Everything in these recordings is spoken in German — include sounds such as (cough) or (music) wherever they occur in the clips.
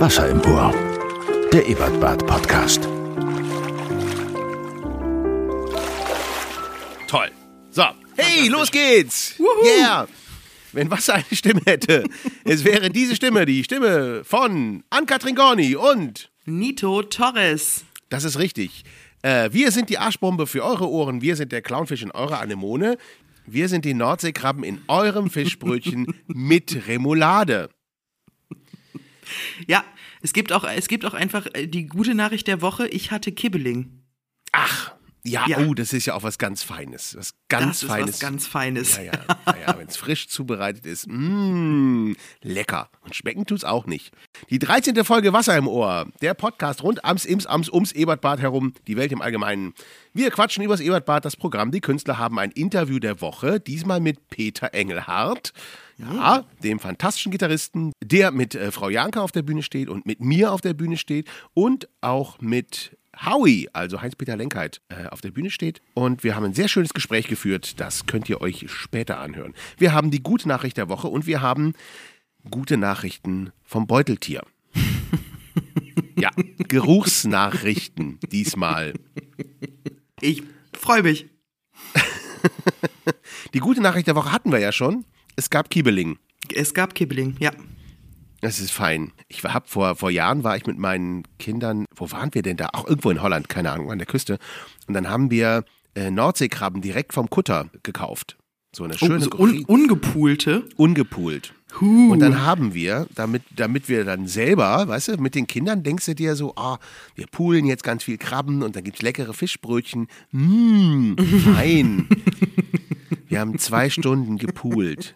Wasser im Ohr. Der Ebertbad Podcast. Toll. So, hey, los geht's. Yeah. Wenn Wasser eine Stimme hätte, es wäre diese Stimme, die Stimme von Ann-Kathrin Gorni und Nito Torres. Das ist richtig. Äh, wir sind die Arschbombe für eure Ohren. Wir sind der Clownfisch in eurer Anemone. Wir sind die Nordseekrabben in eurem Fischbrötchen (laughs) mit Remoulade. Ja, es gibt auch, es gibt auch einfach äh, die gute Nachricht der Woche. Ich hatte Kibbeling. Ach, ja, Ja. oh, das ist ja auch was ganz Feines. Was ganz das Feines. ist was ganz Feines. Ja, ja, ja, ja wenn es frisch zubereitet ist. Mmm, lecker. Und schmecken tut's auch nicht. Die 13. Folge Wasser im Ohr. Der Podcast rund ams, ims, ams, ums Ebertbad herum. Die Welt im Allgemeinen. Wir quatschen übers Ebertbad, das Programm. Die Künstler haben ein Interview der Woche. Diesmal mit Peter Engelhardt. Ja, dem fantastischen Gitarristen, der mit äh, Frau Janka auf der Bühne steht und mit mir auf der Bühne steht und auch mit Howie, also Heinz-Peter Lenkheit, äh, auf der Bühne steht. Und wir haben ein sehr schönes Gespräch geführt. Das könnt ihr euch später anhören. Wir haben die gute Nachricht der Woche und wir haben gute Nachrichten vom Beuteltier. (laughs) ja, Geruchsnachrichten diesmal. Ich freue mich. (laughs) Die gute Nachricht der Woche hatten wir ja schon. Es gab Kiebeling. Es gab Kibbeling, ja. Das ist fein. Ich war, hab vor, vor Jahren war ich mit meinen Kindern, wo waren wir denn da? Auch irgendwo in Holland, keine Ahnung, an der Küste. Und dann haben wir äh, Nordseekrabben direkt vom Kutter gekauft. So eine Oh, schöne, so un ungepoolte. ungepoolt. Huh. Und dann haben wir, damit, damit wir dann selber, weißt du, mit den Kindern denkst du dir so, ah, wir poolen jetzt ganz viel Krabben und dann gibt's leckere Fischbrötchen. Mmh, fein. (laughs) wir haben zwei (laughs) Stunden gepoolt.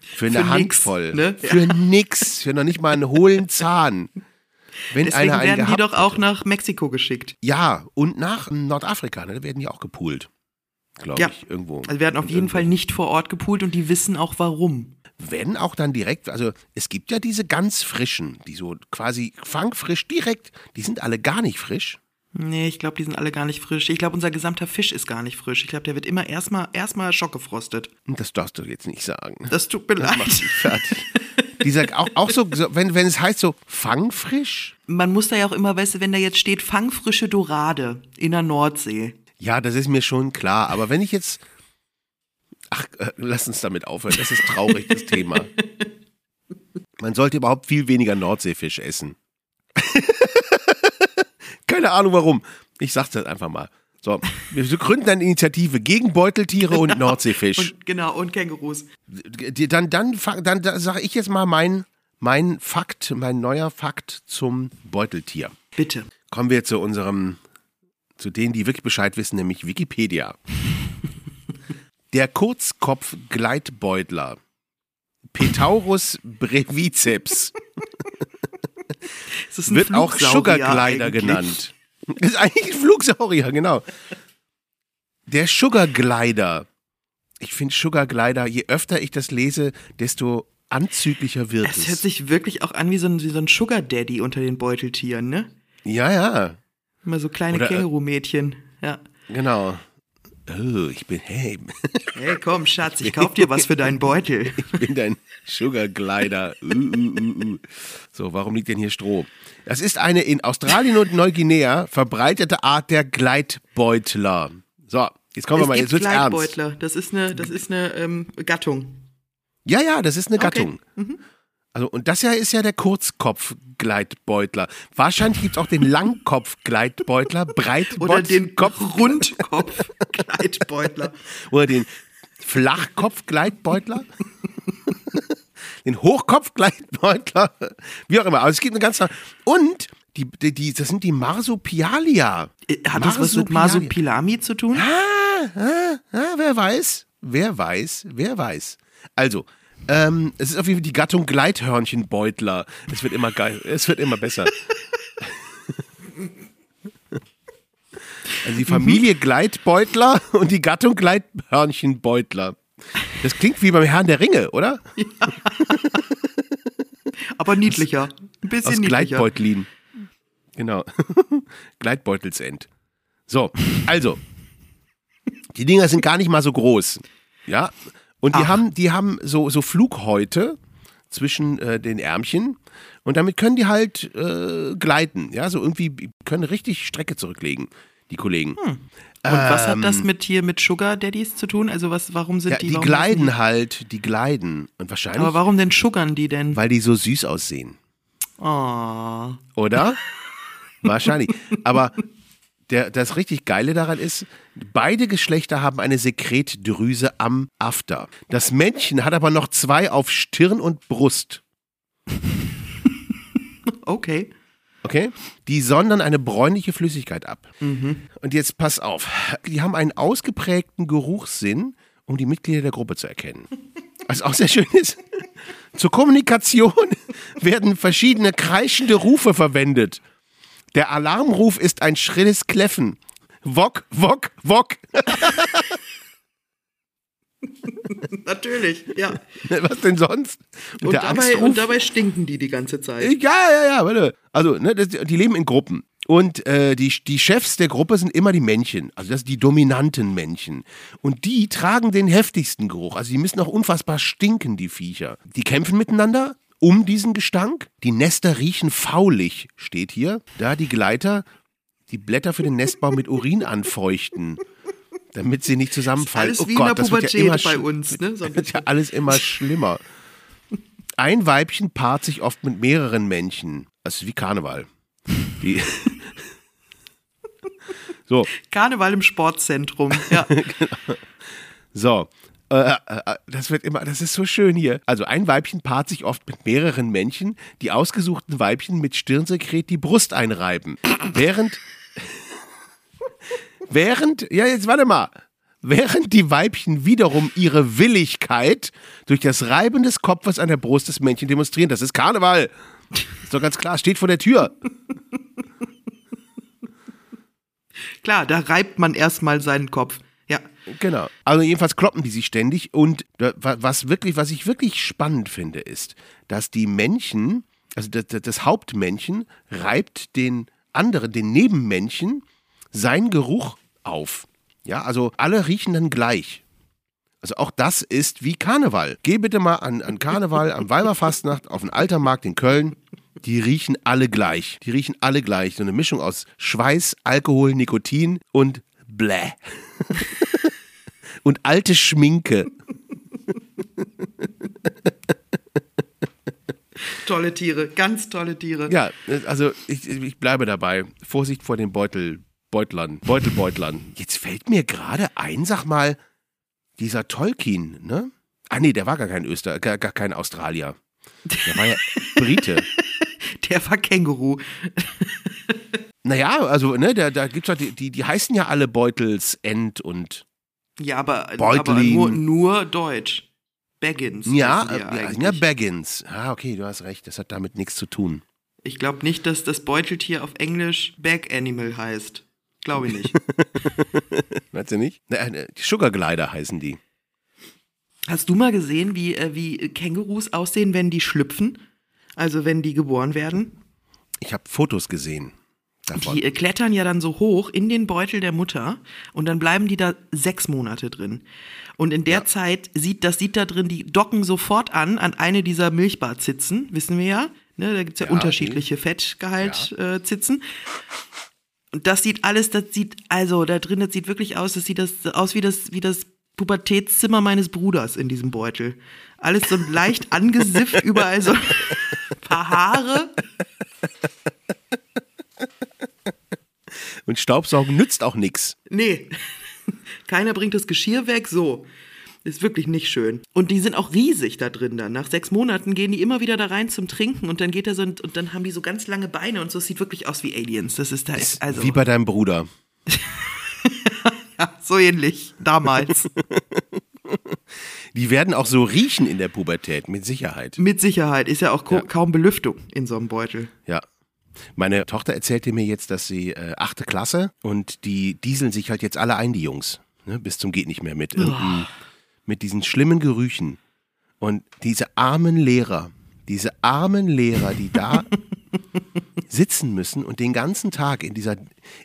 Für eine Für nix, Handvoll. ne? Für nix. Für noch nicht mal einen hohlen Zahn. Wenn Deswegen einer einen werden die doch auch hätte. nach Mexiko geschickt. Ja, und nach Nordafrika, ne, da werden die auch gepoolt. Glaube Ja. ich, irgendwo. Also werden auf jeden Irgendwo. Fall nicht vor Ort gepoolt und die wissen auch warum. wenn auch dann direkt, also es gibt ja diese ganz frischen, die so quasi fangfrisch direkt, die sind alle gar nicht frisch. Nee, ich glaube, die sind alle gar nicht frisch. Ich glaube, unser gesamter Fisch ist gar nicht frisch. Ich glaube, der wird immer erstmal erstmal schockgefrostet. Das darfst du jetzt nicht sagen. Das tut mir Das macht leid. dich fertig. Dieser, auch, auch so, so wenn, wenn es heißt so fangfrisch, Man muss da ja auch immer, weißt du, wenn da jetzt steht fangfrische Dorade in der Nordsee. ja, das ist mir schon klar. Aber wenn ich jetzt, ach, äh, lass uns damit aufhören, das ist traurig, das Thema. Man sollte überhaupt viel weniger Nordseefisch essen. Keine Ahnung warum. Ich sag's das einfach mal. So, wir gründen eine Initiative gegen Beuteltiere und (laughs) Nordseefisch. Und, genau, und Kängurus. Dann, dann, dann, dann sage ich jetzt mal mein, mein Fakt, mein neuer Fakt zum Beuteltier. Bitte. Kommen wir zu unserem, zu denen, die wirklich Bescheid wissen, nämlich Wikipedia. (laughs) Der Kurzkopf-Gleitbeutler. Petaurus breviceps (laughs) ist ein wird auch Sugar Glider eigentlich. genannt. (laughs) Ist eigentlich ein Flugsaurier, genau. Der Sugar Glider. Ich finde Sugar Glider, je öfter ich das lese, desto anzüglicher wird Es es. hört sich wirklich auch an wie so ein, wie so ein Sugar Daddy unter den Beuteltieren, ne? ja, ja, Immer so kleine äh, Känguru-Mädchen. Ja. genau. Oh, ich bin, hey, Hey, komm, (laughs) Schatz, ich kauf dir was für deinen (laughs) Beutel. ich bin dein Sugar Glider. Uh, uh, uh, uh. So, warum liegt denn hier Stroh? Das ist eine in Australien und Neuguinea verbreitete Art der Gleitbeutler. So, jetzt kommen wir es mal, gibt jetzt wird's ernst. Gleitbeutler. Das ist eine, das ist eine ähm, Gattung. Ja, ja, das ist eine Okay. Gattung. Also, und das ja ist ja der Kurzkopf-Gleitbeutler. Wahrscheinlich gibt es auch den Langkopf-Gleitbeutler, Breitbott Oder den Kopf Rundkopf-Gleitbeutler. (laughs) oder den Flachkopf-Gleitbeutler. (laughs) den Hochkopf-Gleitbeutler. Wie auch immer. Also es gibt eine ganze. Und die, die, die, das sind die Marsupialia. Äh, Hat das was mit Masupilami zu tun? Ah, ah, ah, wer weiß? Wer weiß? Wer weiß? Also, ähm, es ist auf jeden Fall die Gattung Gleithörnchenbeutler. Es wird immer geil. Es wird immer besser. Also die Familie Gleitbeutler und die Gattung Gleithörnchenbeutler. Das klingt wie beim Herrn der Ringe, oder? Aber niedlicher. Ein bisschen Aus niedlicher. Gleitbeutlin. Genau. (laughs) Gleitbeutelsend. So, also. Die Dinger sind gar nicht mal so groß. Ja. Und die Ach. haben, die haben so, so Flughäute zwischen äh, den Ärmchen und damit können die halt äh, gleiten. Ja, so irgendwie können richtig Strecke zurücklegen, die Kollegen. Und was hat das Ähm, mit hier mit Sugar Daddies zu tun? Also was, warum sind Ja, die? die gleiten halt, die gleiten. Und wahrscheinlich, Aber warum denn suggern die denn? weil die so süß aussehen. Oh. Oder? (laughs) Wahrscheinlich. Aber der, das richtig Geile daran ist, beide Geschlechter haben eine Sekretdrüse am After. Das Männchen hat aber noch zwei auf Stirn und Brust. (laughs) Okay. Okay? Die sondern eine bräunliche Flüssigkeit ab. Und jetzt pass auf. Die haben einen ausgeprägten Geruchssinn, um die Mitglieder der Gruppe zu erkennen. (laughs) Was auch sehr schön ist. Zur Kommunikation (laughs) werden verschiedene kreischende Rufe verwendet. Der Alarmruf ist ein schrilles Kläffen. Wok, wok, wok. (laughs) Natürlich, ja. Was denn sonst? Und dabei, und dabei stinken die die ganze Zeit. Ja, ja, ja, warte. Also, ne, das, die leben in Gruppen. Und äh, die, die Chefs der Gruppe sind immer die Männchen, also das sind die dominanten Männchen. Und die tragen den heftigsten Geruch. Also die müssen auch unfassbar stinken, die Viecher. Die kämpfen miteinander um diesen Gestank. Die Nester riechen faulig, steht hier. Da die Gleiter die Blätter für den Nestbau mit Urin anfeuchten, damit sie nicht zusammenfallen. Alles oh wie in Gott, der das wird ja Pubertät immer bei uns, ne? So wird ja alles immer schlimmer. Ein Weibchen paart sich oft mit mehreren Männchen. Das ist wie Karneval. Die (laughs) so, Karneval im Sportzentrum. Ja. (laughs) so. Äh, äh, das wird immer, das ist so schön hier. Also ein Weibchen paart sich oft mit mehreren Männchen, die ausgesuchten Weibchen mit Stirnsekret die Brust einreiben. Während, während, ja jetzt warte mal, während die Weibchen wiederum ihre Willigkeit durch das Reiben des Kopfes an der Brust des Männchen demonstrieren. Das ist Karneval. Ist doch ganz klar, steht vor der Tür. Klar, da reibt man erstmal seinen Kopf. Ja. Genau. Also jedenfalls kloppen die sich ständig und wa- was wirklich, was ich wirklich spannend finde, ist, dass die Männchen, also das, das- Hauptmännchen reibt den anderen, den Nebenmännchen, seinen Geruch auf. Ja, also alle riechen dann gleich. Also auch das ist wie Karneval. Geh bitte mal an, an Karneval, am Weiberfastnacht, auf den Altermarkt in Köln. Die riechen alle gleich. Die riechen alle gleich. So eine Mischung aus Schweiß, Alkohol, Nikotin und Bläh. und alte Schminke. Tolle Tiere, ganz tolle Tiere. Ja, also ich, ich bleibe dabei. Vorsicht vor den Beutel, Beutlern, Beutelbeutlern. Jetzt fällt mir gerade ein, sag mal, dieser Tolkien, ne? Ah nee, der war gar kein Öster, gar, gar kein Australier. Der war ja Brite. (laughs) Der war Känguru. Naja, also, ne, da, da gibt's doch, die, die, die heißen ja alle Beutels, End und Ja, aber, aber nur, nur Deutsch. Baggins. ja, äh, ja, ja, Baggins. Ah, okay, du hast recht, das hat damit nichts zu tun. Ich glaube nicht, dass das Beuteltier auf Englisch Bag Animal heißt. Glaube ich nicht. (laughs) Weißt du nicht? Äh, die Sugar Glider heißen die. Hast du mal gesehen, wie, äh, wie Kängurus aussehen, wenn die schlüpfen? Also wenn die geboren werden? Ich habe Fotos gesehen davon. Die äh, klettern ja dann so hoch in den Beutel der Mutter und dann bleiben die da sechs Monate drin. Und in der Zeit sieht das sieht da drin, die docken sofort an an eine dieser Milchbarzitzen, wissen wir ja. Ne, da gibt's ja, Ja, unterschiedliche Fettgehalt-Zitzen. Äh, Zitzen. und das sieht alles, das sieht, also da drin, das sieht wirklich aus, das sieht das aus wie das, wie das Pubertätszimmer meines Bruders in diesem Beutel. Alles so leicht (laughs) angesifft, überall so ein paar Haare. Und Staubsaugen nützt auch nichts. Nee, (laughs) keiner bringt das Geschirr weg, so. Ist wirklich nicht schön. Und die sind auch riesig da drin dann. Nach sechs Monaten gehen die immer wieder da rein zum Trinken und dann geht er so und, und dann haben die so ganz lange Beine und so. Es sieht wirklich aus wie Aliens. Das ist da, also Wie bei deinem Bruder. (laughs) ja, so ähnlich damals. (laughs) Die werden auch so riechen in der Pubertät, mit Sicherheit. Mit Sicherheit ist ja auch Ja. kaum Belüftung in so einem Beutel. Ja. Meine Tochter erzählte mir jetzt, dass sie äh, achte Klasse und die dieseln sich halt jetzt alle ein, die Jungs. Ne, bis zum geht nicht mehr mit. Mit diesen schlimmen Gerüchen. Und diese armen Lehrer, diese armen Lehrer, die da (laughs) sitzen müssen und den ganzen Tag in dieser,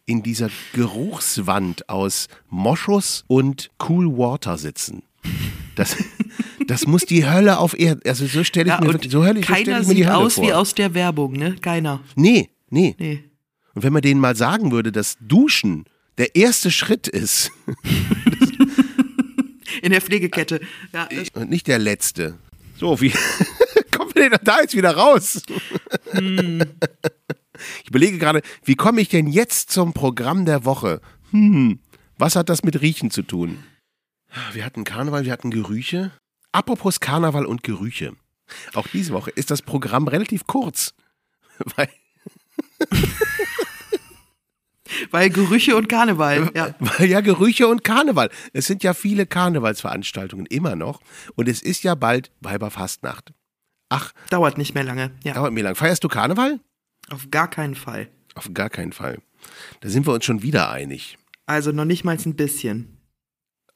in dieser Geruchswand aus Moschus und Cool Water sitzen. Das, (laughs) Das muss die Hölle auf Erden. Also so stelle ich Ja, mir, so höllisch so stell keiner ich mir die sieht Hölle aus vor. wie aus der Werbung, ne? Keiner. nee, nee, Nee. Und wenn man denen mal sagen würde, dass Duschen der erste Schritt ist (laughs) In der Pflegekette. Ja, und nicht der letzte. So, wie (laughs) kommen wir denn da jetzt wieder raus? (laughs) Ich überlege gerade, wie komme ich denn jetzt zum Programm der Woche? Hm, was hat das mit Riechen zu tun? Wir hatten Karneval, wir hatten Gerüche. Apropos Karneval und Gerüche. Auch diese Woche ist das Programm relativ kurz. (laughs) Weil, (laughs) Weil Gerüche und Karneval. Ja. weil ja Gerüche und Karneval. Es sind ja viele Karnevalsveranstaltungen immer noch. Und es ist ja bald Weiberfastnacht. Ach, Dauert nicht mehr lange. Ja. dauert mir lang. Feierst du Karneval? Auf gar keinen Fall. Auf gar keinen Fall. Da sind wir uns schon wieder einig. Also noch nicht mal ein bisschen.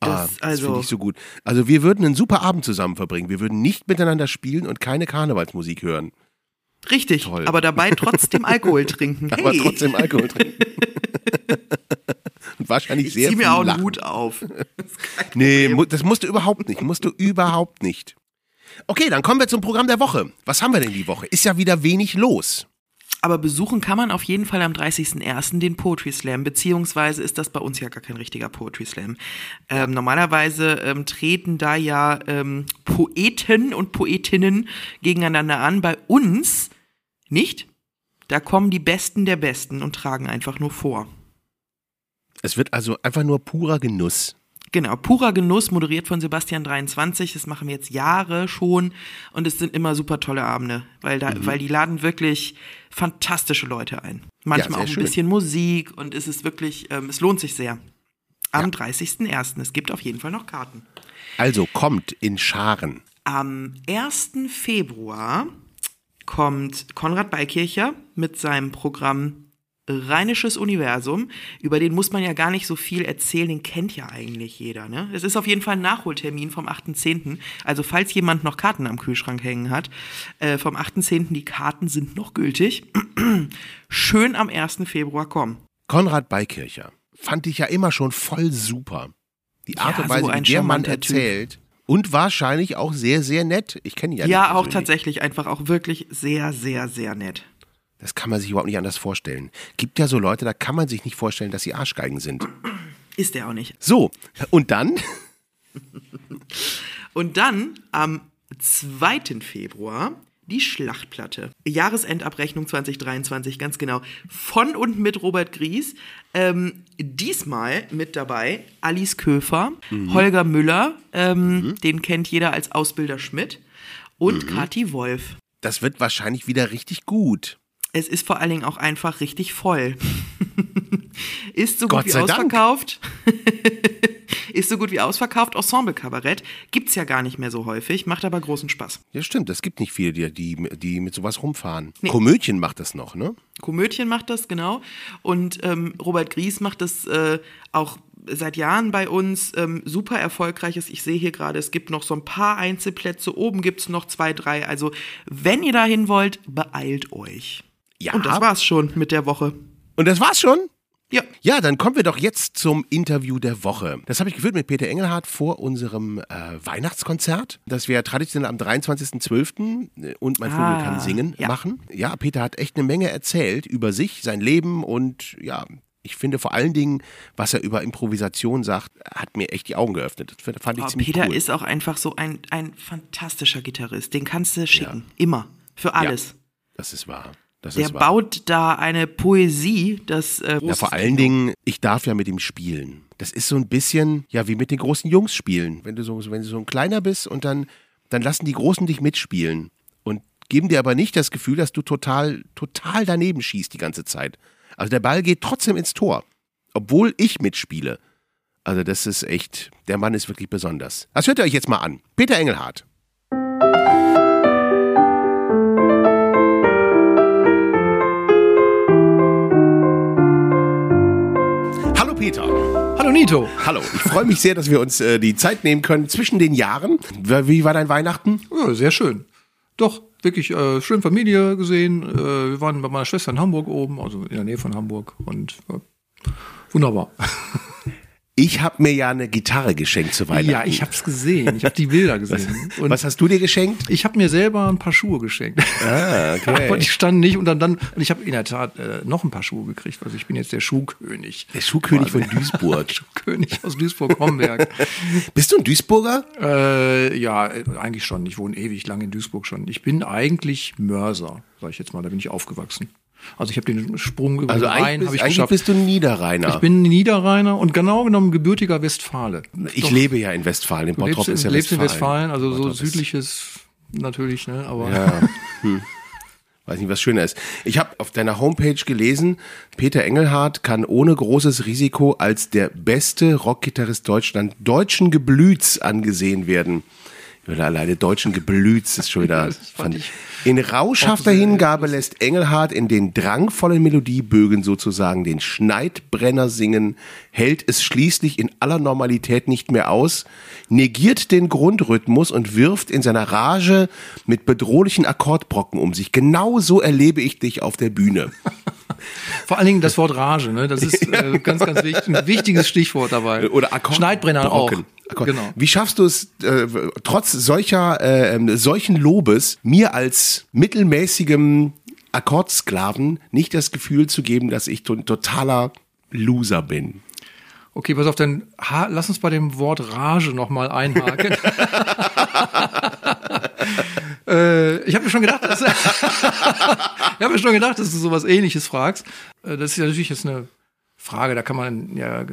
Ah, Das- das also- finde ich so gut. Also wir würden einen super Abend zusammen verbringen. Wir würden nicht miteinander spielen und keine Karnevalsmusik hören. Richtig. Toll. Aber dabei trotzdem Alkohol trinken. (laughs) Hey. Aber trotzdem Alkohol trinken. und wahrscheinlich ich sehr zieh viel mir auch einen. Hut auf. (laughs) Nee, mu- das musst du überhaupt nicht. Musst du überhaupt nicht. Okay, dann kommen wir zum Programm der Woche. Was haben wir denn die Woche? Ist ja wieder wenig los. Aber besuchen kann man auf jeden Fall am 30.01. den Poetry Slam, beziehungsweise ist das bei uns ja gar kein richtiger Poetry Slam. Ähm, normalerweise ähm, treten da ja ähm, Poeten und Poetinnen gegeneinander an. Bei uns nicht. Da kommen die Besten der Besten und tragen einfach nur vor. Es wird also einfach nur purer Genuss. Genau, purer Genuss, moderiert von Sebastian 23. Das machen wir jetzt Jahre schon und es sind immer super tolle Abende, weil, da, weil die laden wirklich fantastische Leute ein. Manchmal sehr auch ein schön. bisschen Musik und es ist wirklich, ähm, es lohnt sich sehr. Am 30.01. Es gibt auf jeden Fall noch Karten. Also kommt in Scharen. Am 1. Februar kommt Konrad Beikircher mit seinem Programm Rheinisches Universum. Über den muss man ja gar nicht so viel erzählen, den kennt ja eigentlich jeder. Ne? Es ist auf jeden Fall ein Nachholtermin vom 8.10. Also falls jemand noch Karten am Kühlschrank hängen hat, äh, vom 8.10. die Karten sind noch gültig. (clears throat) Schön am 1. Februar kommen. Konrad Beikircher fand ich ja immer schon voll super. Die Art Ja, und Weise, so wie der Mann charmanter Typ. erzählt. Und wahrscheinlich auch sehr, sehr nett. Ich kenne ihn ja, Ja, auch persönlich. tatsächlich einfach auch wirklich sehr, sehr, sehr nett. Das kann man sich überhaupt nicht anders vorstellen. Gibt ja so Leute, da kann man sich nicht vorstellen, dass sie Arschgeigen sind. Ist er auch nicht. So, und dann? (laughs) Und dann am 2. Februar die Schlachtplatte. Jahresendabrechnung 2023, ganz genau. Von und mit Robert Gries. Ähm, diesmal mit dabei Alice Köfer, Holger Müller, ähm, den kennt jeder als Ausbilder Schmidt, und Kathi Wolf. Das wird wahrscheinlich wieder richtig gut. Es ist vor allen Dingen auch einfach richtig voll. (laughs) ist so Gott gut wie ausverkauft. (laughs) ist so gut wie ausverkauft. Ensemble-Kabarett gibt's ja gar nicht mehr so häufig, macht aber großen Spaß. Ja, stimmt. Es gibt nicht viele, die, die, die mit sowas rumfahren. Nee. Komödien macht das noch, ne? Komödien macht das, genau. Und ähm, Robert Gries macht das äh, auch seit Jahren bei uns ähm, super erfolgreiches. Ich sehe hier gerade, es gibt noch so ein paar Einzelplätze. Oben gibt's noch zwei, drei. Also, wenn ihr dahin wollt, beeilt euch. Ja. Und das war's schon mit der Woche. Und das war's schon? Ja. Ja, dann kommen wir doch jetzt zum Interview der Woche. Das habe ich geführt mit Peter Engelhardt vor unserem äh, Weihnachtskonzert, das wir traditionell am 23.12. und Mein Vogel Ah, kann singen ja. machen. Ja, Peter hat echt eine Menge erzählt über sich, sein Leben und ja, ich finde vor allen Dingen, was er über Improvisation sagt, hat mir echt die Augen geöffnet. Das fand ich Aber ziemlich Peter cool. ist auch einfach so ein, ein fantastischer Gitarrist. Den kannst du schicken. Immer. Für alles. das ist wahr. Das Der baut da eine Poesie, das. Äh, Ja, vor allen Dingen, ich darf ja mit ihm spielen. Das ist so ein bisschen, ja, wie mit den großen Jungs spielen. Wenn du so, wenn du so ein kleiner bist und dann, dann lassen die Großen dich mitspielen und geben dir aber nicht das Gefühl, dass du total, total daneben schießt die ganze Zeit. Also der Ball geht trotzdem ins Tor, obwohl ich mitspiele. Also das ist echt, der Mann ist wirklich besonders. Das hört ihr euch jetzt mal an. Peter Engelhardt. Hallo Nito. Hallo, ich freue mich sehr, dass wir uns äh, die Zeit nehmen können zwischen den Jahren. Wie war dein Weihnachten? Ja, sehr schön. Doch, wirklich äh, schön Familie gesehen. Äh, wir waren bei meiner Schwester in Hamburg oben, also in der Nähe von Hamburg. Und äh, wunderbar. (laughs) Ich habe mir ja eine Gitarre geschenkt zu Weihnachten. Ja, ich hab's gesehen. Ich habe die Bilder gesehen. Und Was hast du dir geschenkt? ich habe mir selber ein paar Schuhe geschenkt. Ah, Aber (laughs) die standen nicht und dann, dann und ich habe in der Tat äh, noch ein paar Schuhe gekriegt. Also ich bin jetzt der Schuhkönig. Der Schuhkönig von Quasi. Duisburg. (laughs) Schuhkönig aus Duisburg-Homberg. (laughs) Bist du ein Duisburger? äh, ja, eigentlich schon. Ich wohne ewig lang in Duisburg schon. Ich bin eigentlich Mörser, sag ich jetzt mal. Da bin ich aufgewachsen. Also ich habe den Sprung über Also den eigentlich, Rhein bist, ich eigentlich geschafft. bist du ein Niederrheiner. ich bin Niederrheiner und genau genommen gebürtiger Westfale. ich lebe ja in Westfalen. In Du Bottrop lebst, ist ja lebst in Westfalen. Westfalen, also so Bottrop ist- südliches natürlich, ne? Aber Ja. (laughs) Hm. Weiß nicht, was schöner ist. Ich habe auf deiner Homepage gelesen, Peter Engelhardt kann ohne großes Risiko als der beste Rockgitarrist Deutschland deutschen Geblüts angesehen werden. Oder alleine deutschen Geblüts ist schon wieder. (laughs) Fand ich in rauschhafter Hingabe lässt Engelhardt in den drangvollen Melodiebögen sozusagen den Schneidbrenner singen, hält es schließlich in aller Normalität nicht mehr aus, negiert den Grundrhythmus und wirft in seiner Rage mit bedrohlichen Akkordbrocken um sich. Genau so erlebe ich dich auf der Bühne. (laughs) vor allen Dingen das Wort Rage, ne? Das ist (laughs) äh, ganz, ganz wichtig, ein wichtiges Stichwort dabei. Oder Akkord Schneidbrenner auch. Genau. Wie schaffst du es, äh, trotz solcher, äh, ähm, solchen Lobes, mir als mittelmäßigem Akkordsklaven nicht das Gefühl zu geben, dass ich ein totaler Loser bin? Okay, pass auf, dann ha lass uns bei dem Wort Rage nochmal einhaken. (laughs) äh, ich habe mir schon gedacht, dass, (laughs) ich habe mir schon gedacht, dass du sowas ähnliches fragst. Äh, das ist ja natürlich jetzt eine Frage, da kann man ja,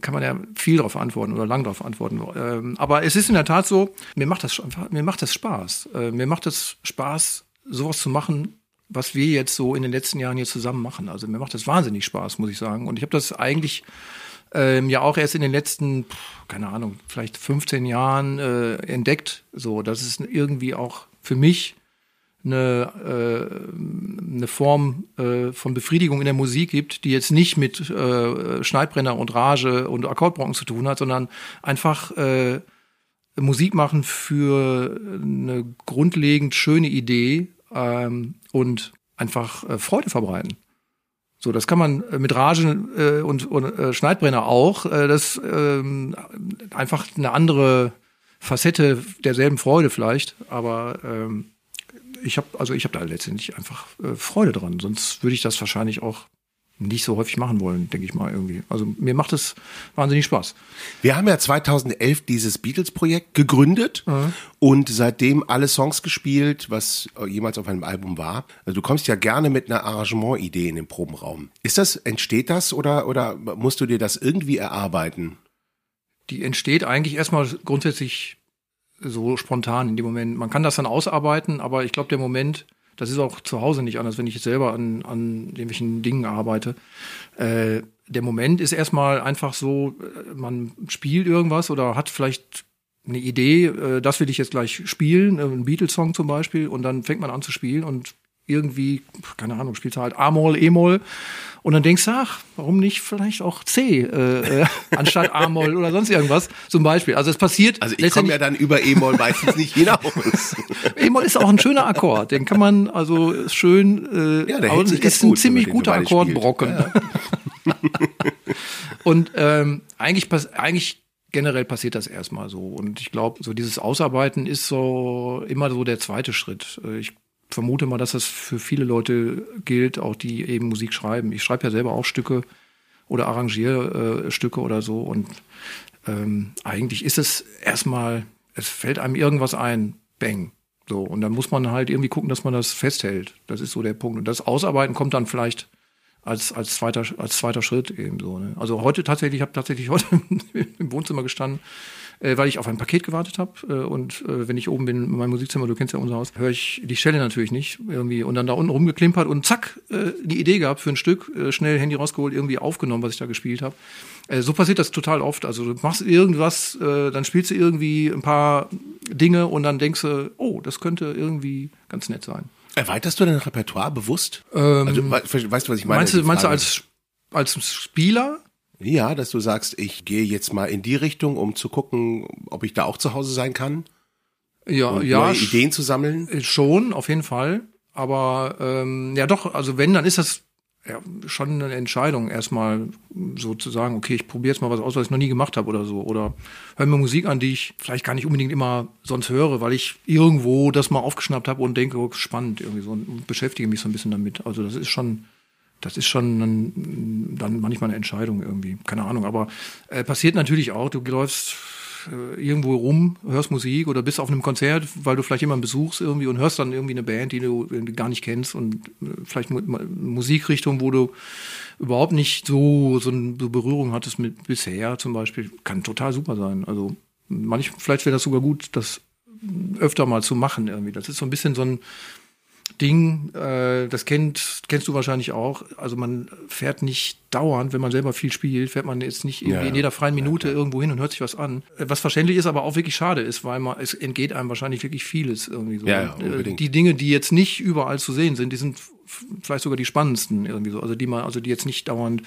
kann man ja viel drauf antworten oder lang drauf antworten. Ähm, aber es ist in der Tat so, mir macht das, mir macht das Spaß. Äh, mir macht es Spaß, sowas zu machen, was wir jetzt so in den letzten Jahren hier zusammen machen. Also mir macht das wahnsinnig Spaß, muss ich sagen. Und ich habe das eigentlich ähm, ja auch erst in den letzten, keine Ahnung, vielleicht 15 Jahren äh, entdeckt, so dass es irgendwie auch für mich eine, äh, eine Form äh, von Befriedigung in der Musik gibt, die jetzt nicht mit äh, Schneidbrenner und Rage und Akkordbrocken zu tun hat, sondern einfach äh, Musik machen für eine grundlegend schöne Idee ähm, und einfach äh, Freude verbreiten. So, das kann man äh, mit Rage äh, und, und äh, Schneidbrenner auch. Äh, das ähm, einfach eine andere Facette derselben Freude vielleicht, aber ähm, ich habe also ich habe da letztendlich einfach äh, Freude dran. Sonst würde ich das wahrscheinlich auch nicht so häufig machen wollen, denke ich mal irgendwie. Also mir macht es wahnsinnig Spaß. Wir haben ja 2011 dieses Beatles-Projekt gegründet und seitdem alle Songs gespielt, was äh, jemals auf einem Album war. Also du kommst ja gerne mit einer Arrangement-Idee in den Probenraum. Ist das, entsteht das oder, oder musst du dir das irgendwie erarbeiten? die entsteht eigentlich erstmal grundsätzlich so spontan in dem Moment. Man kann das dann ausarbeiten, aber ich glaube, der Moment, das ist auch zu Hause nicht anders, wenn ich jetzt selber an, an irgendwelchen Dingen arbeite. Äh, der Moment ist erstmal einfach so, äh, man spielt irgendwas oder hat vielleicht eine Idee, äh, das will ich jetzt gleich spielen, äh, ein Beatles-Song zum Beispiel, und dann fängt man an zu spielen und irgendwie, keine Ahnung, spielt halt A-Moll, E-Moll und dann denkst du, ach, warum nicht vielleicht auch C äh, äh, (laughs) anstatt A-Moll oder sonst irgendwas zum Beispiel. Also es passiert Also ich komme ja dann über E-Moll meistens nicht (laughs) hinaus. E-Moll ist auch ein schöner Akkord, den kann man also schön, äh, Ja, der ist ein gut, ziemlich man den guter so beide Akkordbrocken. (laughs) und ähm, eigentlich, eigentlich generell passiert das erstmal so. Und ich glaube, so dieses Ausarbeiten ist so immer so der zweite Schritt. Äh, Ich vermute mal, dass das für viele Leute gilt, auch die eben Musik schreiben. Ich schreibe ja selber auch Stücke oder arrangiere äh, Stücke oder so. Und ähm, eigentlich ist es erstmal, es fällt einem irgendwas ein, bang. So, und dann muss man halt irgendwie gucken, dass man das festhält. Das ist so der Punkt. Und das Ausarbeiten kommt dann vielleicht als, als, zweiter, als zweiter Schritt eben so. Ne? Also heute tatsächlich, ich habe tatsächlich (laughs) heute im Wohnzimmer gestanden, äh, weil ich auf ein Paket gewartet habe. Äh, und äh, wenn ich oben bin in meinem Musikzimmer, du kennst ja unser Haus, höre ich die Stelle natürlich nicht irgendwie und dann da unten rumgeklimpert und zack, äh, die Idee gehabt für ein Stück, äh, schnell Handy rausgeholt, irgendwie aufgenommen, was ich da gespielt habe. Äh, so passiert das total oft. Also du machst irgendwas, äh, dann spielst du irgendwie ein paar Dinge und dann denkst du, oh, das könnte irgendwie ganz nett sein. Erweiterst du dein Repertoire bewusst? also, we weißt du, was ich meine? Ähm, Meinst du, meinst du als, als Spieler? Ja, dass du sagst, ich gehe jetzt mal in die Richtung, um zu gucken, ob ich da auch zu Hause sein kann. Ja, Und ja, neue Ideen zu sammeln. Schon, auf jeden Fall. Aber ähm, ja doch, also wenn, dann ist das ja, schon eine Entscheidung, erstmal so zu sagen, okay, ich probiere jetzt mal was aus, was ich noch nie gemacht habe oder so. Oder höre mir Musik an, die ich vielleicht gar nicht unbedingt immer sonst höre, weil ich irgendwo das mal aufgeschnappt habe und denke, oh, spannend irgendwie so und beschäftige mich so ein bisschen damit. Also das ist schon, das ist schon dann, dann manchmal eine Entscheidung irgendwie. Keine Ahnung. Aber äh, passiert natürlich auch, du läufst äh, irgendwo rum, hörst Musik oder bist auf einem Konzert, weil du vielleicht jemanden besuchst irgendwie und hörst dann irgendwie eine Band, die du gar nicht kennst und äh, vielleicht mu Musikrichtung, wo du überhaupt nicht so, so eine Berührung hattest mit bisher zum Beispiel, kann total super sein. Also manch, vielleicht wäre das sogar gut, das öfter mal zu machen irgendwie. Das ist so ein bisschen so ein Ding, äh, das kennt, kennst du wahrscheinlich auch. Also man fährt nicht dauernd, wenn man selber viel spielt, fährt man jetzt nicht irgendwie Ja, in jeder freien Minute irgendwo hin und hört sich was an. Äh, Was verständlich ist, aber auch wirklich schade ist, weil man, es entgeht einem wahrscheinlich wirklich vieles irgendwie so. Ja, ja, Und, unbedingt. Die Dinge, die jetzt nicht überall zu sehen sind, die sind vielleicht sogar die spannendsten irgendwie so. Also die man, also die jetzt nicht dauernd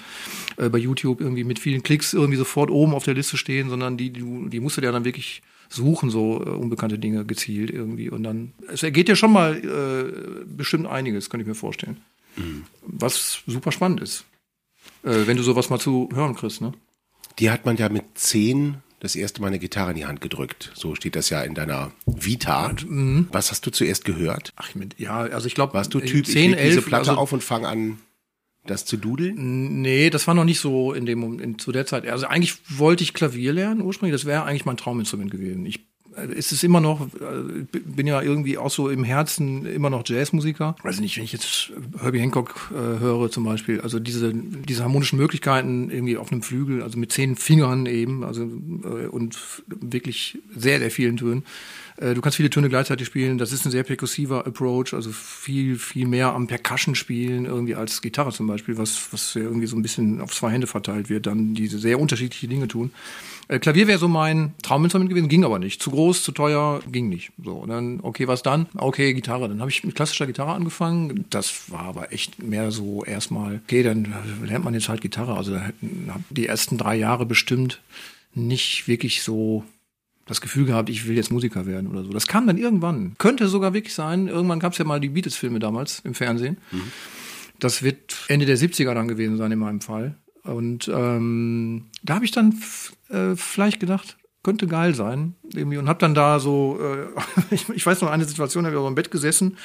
äh, bei YouTube irgendwie mit vielen Klicks irgendwie sofort oben auf der Liste stehen, sondern die, die, die musst du dir dann wirklich suchen, so äh, unbekannte Dinge gezielt irgendwie. Und dann, es ergeht ja schon mal äh, bestimmt einiges, könnte ich mir vorstellen. Was super spannend ist. Äh, wenn du sowas mal zu hören kriegst, ne? Die hat man ja mit zehn das erste Mal eine Gitarre in die Hand gedrückt. So steht das ja in deiner Vita. Mhm. Was hast du zuerst gehört? Ach, ja, also ich glaube, Warst du Typ, 10, ich leg diese 11, Platte also, auf und fange an, das zu dudeln? Nee, das war noch nicht so in dem in, zu der Zeit. Also eigentlich wollte ich Klavier lernen ursprünglich. Das wäre eigentlich mein Trauminstrument gewesen. Ich äh, es ist immer noch, äh, bin ja irgendwie auch so im Herzen immer noch Jazzmusiker. Weiß nicht, wenn ich jetzt Herbie Hancock äh, höre zum Beispiel, also diese, diese harmonischen Möglichkeiten irgendwie auf einem Flügel, also mit zehn Fingern eben, also äh, und wirklich sehr, sehr vielen Tönen. Äh, Du kannst viele Töne gleichzeitig spielen. Das ist ein sehr perkussiver Approach, also viel, viel mehr am Percussion spielen irgendwie als Gitarre zum Beispiel, was, was irgendwie so ein bisschen auf zwei Hände verteilt wird, dann diese sehr unterschiedliche Dinge tun. Äh, Klavier wäre so mein Trauminstrument gewesen, ging aber nicht. Zu groß, zu teuer, ging nicht. So, dann, okay, was dann? Okay, Gitarre. Dann habe ich mit klassischer Gitarre angefangen. Das war aber echt mehr so erstmal, okay, dann lernt man jetzt halt Gitarre. Also da die ersten drei Jahre bestimmt nicht wirklich so das Gefühl gehabt, ich will jetzt Musiker werden oder so. Das kam dann irgendwann. Könnte sogar wirklich sein. Irgendwann gab es ja mal die Beatles-Filme damals im Fernsehen. Das wird Ende der 70er dann gewesen sein in meinem Fall. Und ähm, da habe ich dann äh, vielleicht gedacht, könnte geil sein. Irgendwie. Und habe dann da so, äh, (laughs) ich, ich weiß noch eine Situation, da habe ich auch im Bett gesessen,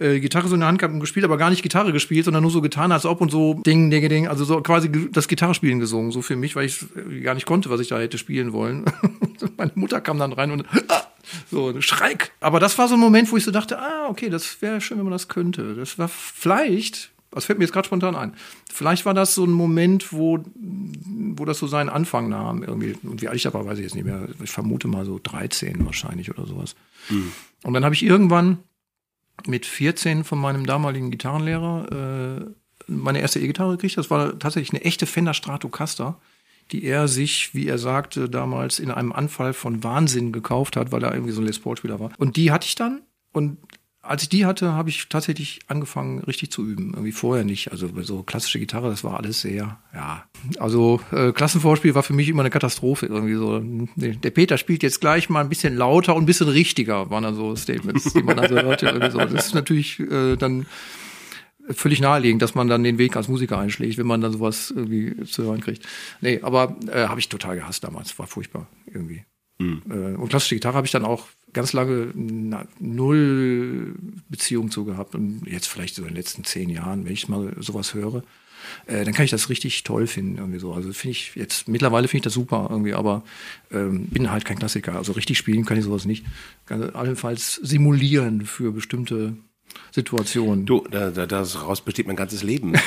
äh, Gitarre so in der Hand gehabt und gespielt, aber gar nicht Gitarre gespielt, sondern nur so getan, als ob und so Ding, Ding, Ding, also so quasi das Gitarrespielen gesungen, so für mich, weil ich äh, gar nicht konnte, was ich da hätte spielen wollen. (laughs) Meine Mutter kam dann rein und ah, so ein Schreck. Aber das war so ein Moment, wo ich so dachte, ah, okay, das wäre schön, wenn man das könnte. Das war vielleicht, das fällt mir jetzt gerade spontan ein, vielleicht war das so ein Moment, wo, wo das so seinen Anfang nahm irgendwie. Und wie alt ich da war, weiß ich jetzt nicht mehr. Ich vermute mal so 13 wahrscheinlich oder sowas. Und dann habe ich irgendwann mit 14 von meinem damaligen Gitarrenlehrer äh, meine erste E-Gitarre gekriegt. Das war tatsächlich eine echte Fender Stratocaster, die er sich, wie er sagte, damals in einem Anfall von Wahnsinn gekauft hat, weil er irgendwie so ein Les Paul-Spieler war. Und die hatte ich dann. Und als ich die hatte, habe ich tatsächlich angefangen, richtig zu üben. Irgendwie vorher nicht. Also so klassische Gitarre, das war alles sehr, ja. Also äh, Klassenvorspiel war für mich immer eine Katastrophe. Irgendwie so. Der Peter spielt jetzt gleich mal ein bisschen lauter und ein bisschen richtiger, waren dann so Statements, die man also hörte. Irgendwie so. Das ist natürlich äh, dann völlig naheliegend, dass man dann den Weg als Musiker einschlägt, wenn man dann sowas irgendwie zu hören kriegt. Nee, aber äh, habe ich total gehasst damals. War furchtbar irgendwie. Äh, und klassische Gitarre habe ich dann auch ganz lange null Beziehung zu gehabt. Und jetzt vielleicht so in den letzten zehn Jahren, wenn ich mal sowas höre, äh, dann kann ich das richtig toll finden. Irgendwie so. Also finde ich jetzt, mittlerweile finde ich das super irgendwie, aber ähm, bin halt kein Klassiker. Also richtig spielen kann ich sowas nicht. Kann allenfalls simulieren für bestimmte Situationen. Du, da, da, daraus besteht mein ganzes Leben. (laughs)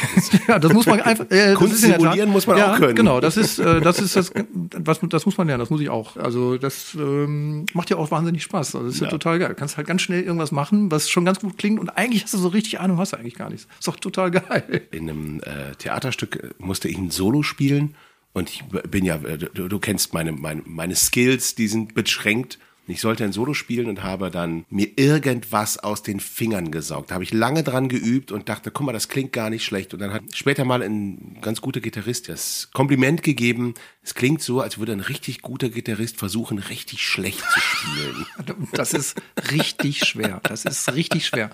Ja, das muss man einfach. Äh, Kunst simulieren muss man ja, auch können. Genau, das ist, äh, das ist das, was, das muss man lernen. Das muss ich auch. Also das ähm, macht ja auch wahnsinnig Spaß. Also das ist ja. total geil. Du kannst halt ganz schnell irgendwas machen, was schon ganz gut klingt und eigentlich hast du so richtig Ahnung, hast du eigentlich gar nichts. Ist doch total geil. In einem äh, Theaterstück äh, musste ich ein Solo spielen und ich bin ja, äh, du, du kennst meine, meine, meine Skills, die sind beschränkt. Ich sollte ein Solo spielen und habe dann mir irgendwas aus den Fingern gesaugt. Da habe ich lange dran geübt und dachte, guck mal, das klingt gar nicht schlecht. Und dann hat später mal ein ganz guter Gitarrist das Kompliment gegeben. Es klingt so, als würde ein richtig guter Gitarrist versuchen, richtig schlecht zu spielen. (laughs) Das ist richtig schwer. Das ist richtig schwer.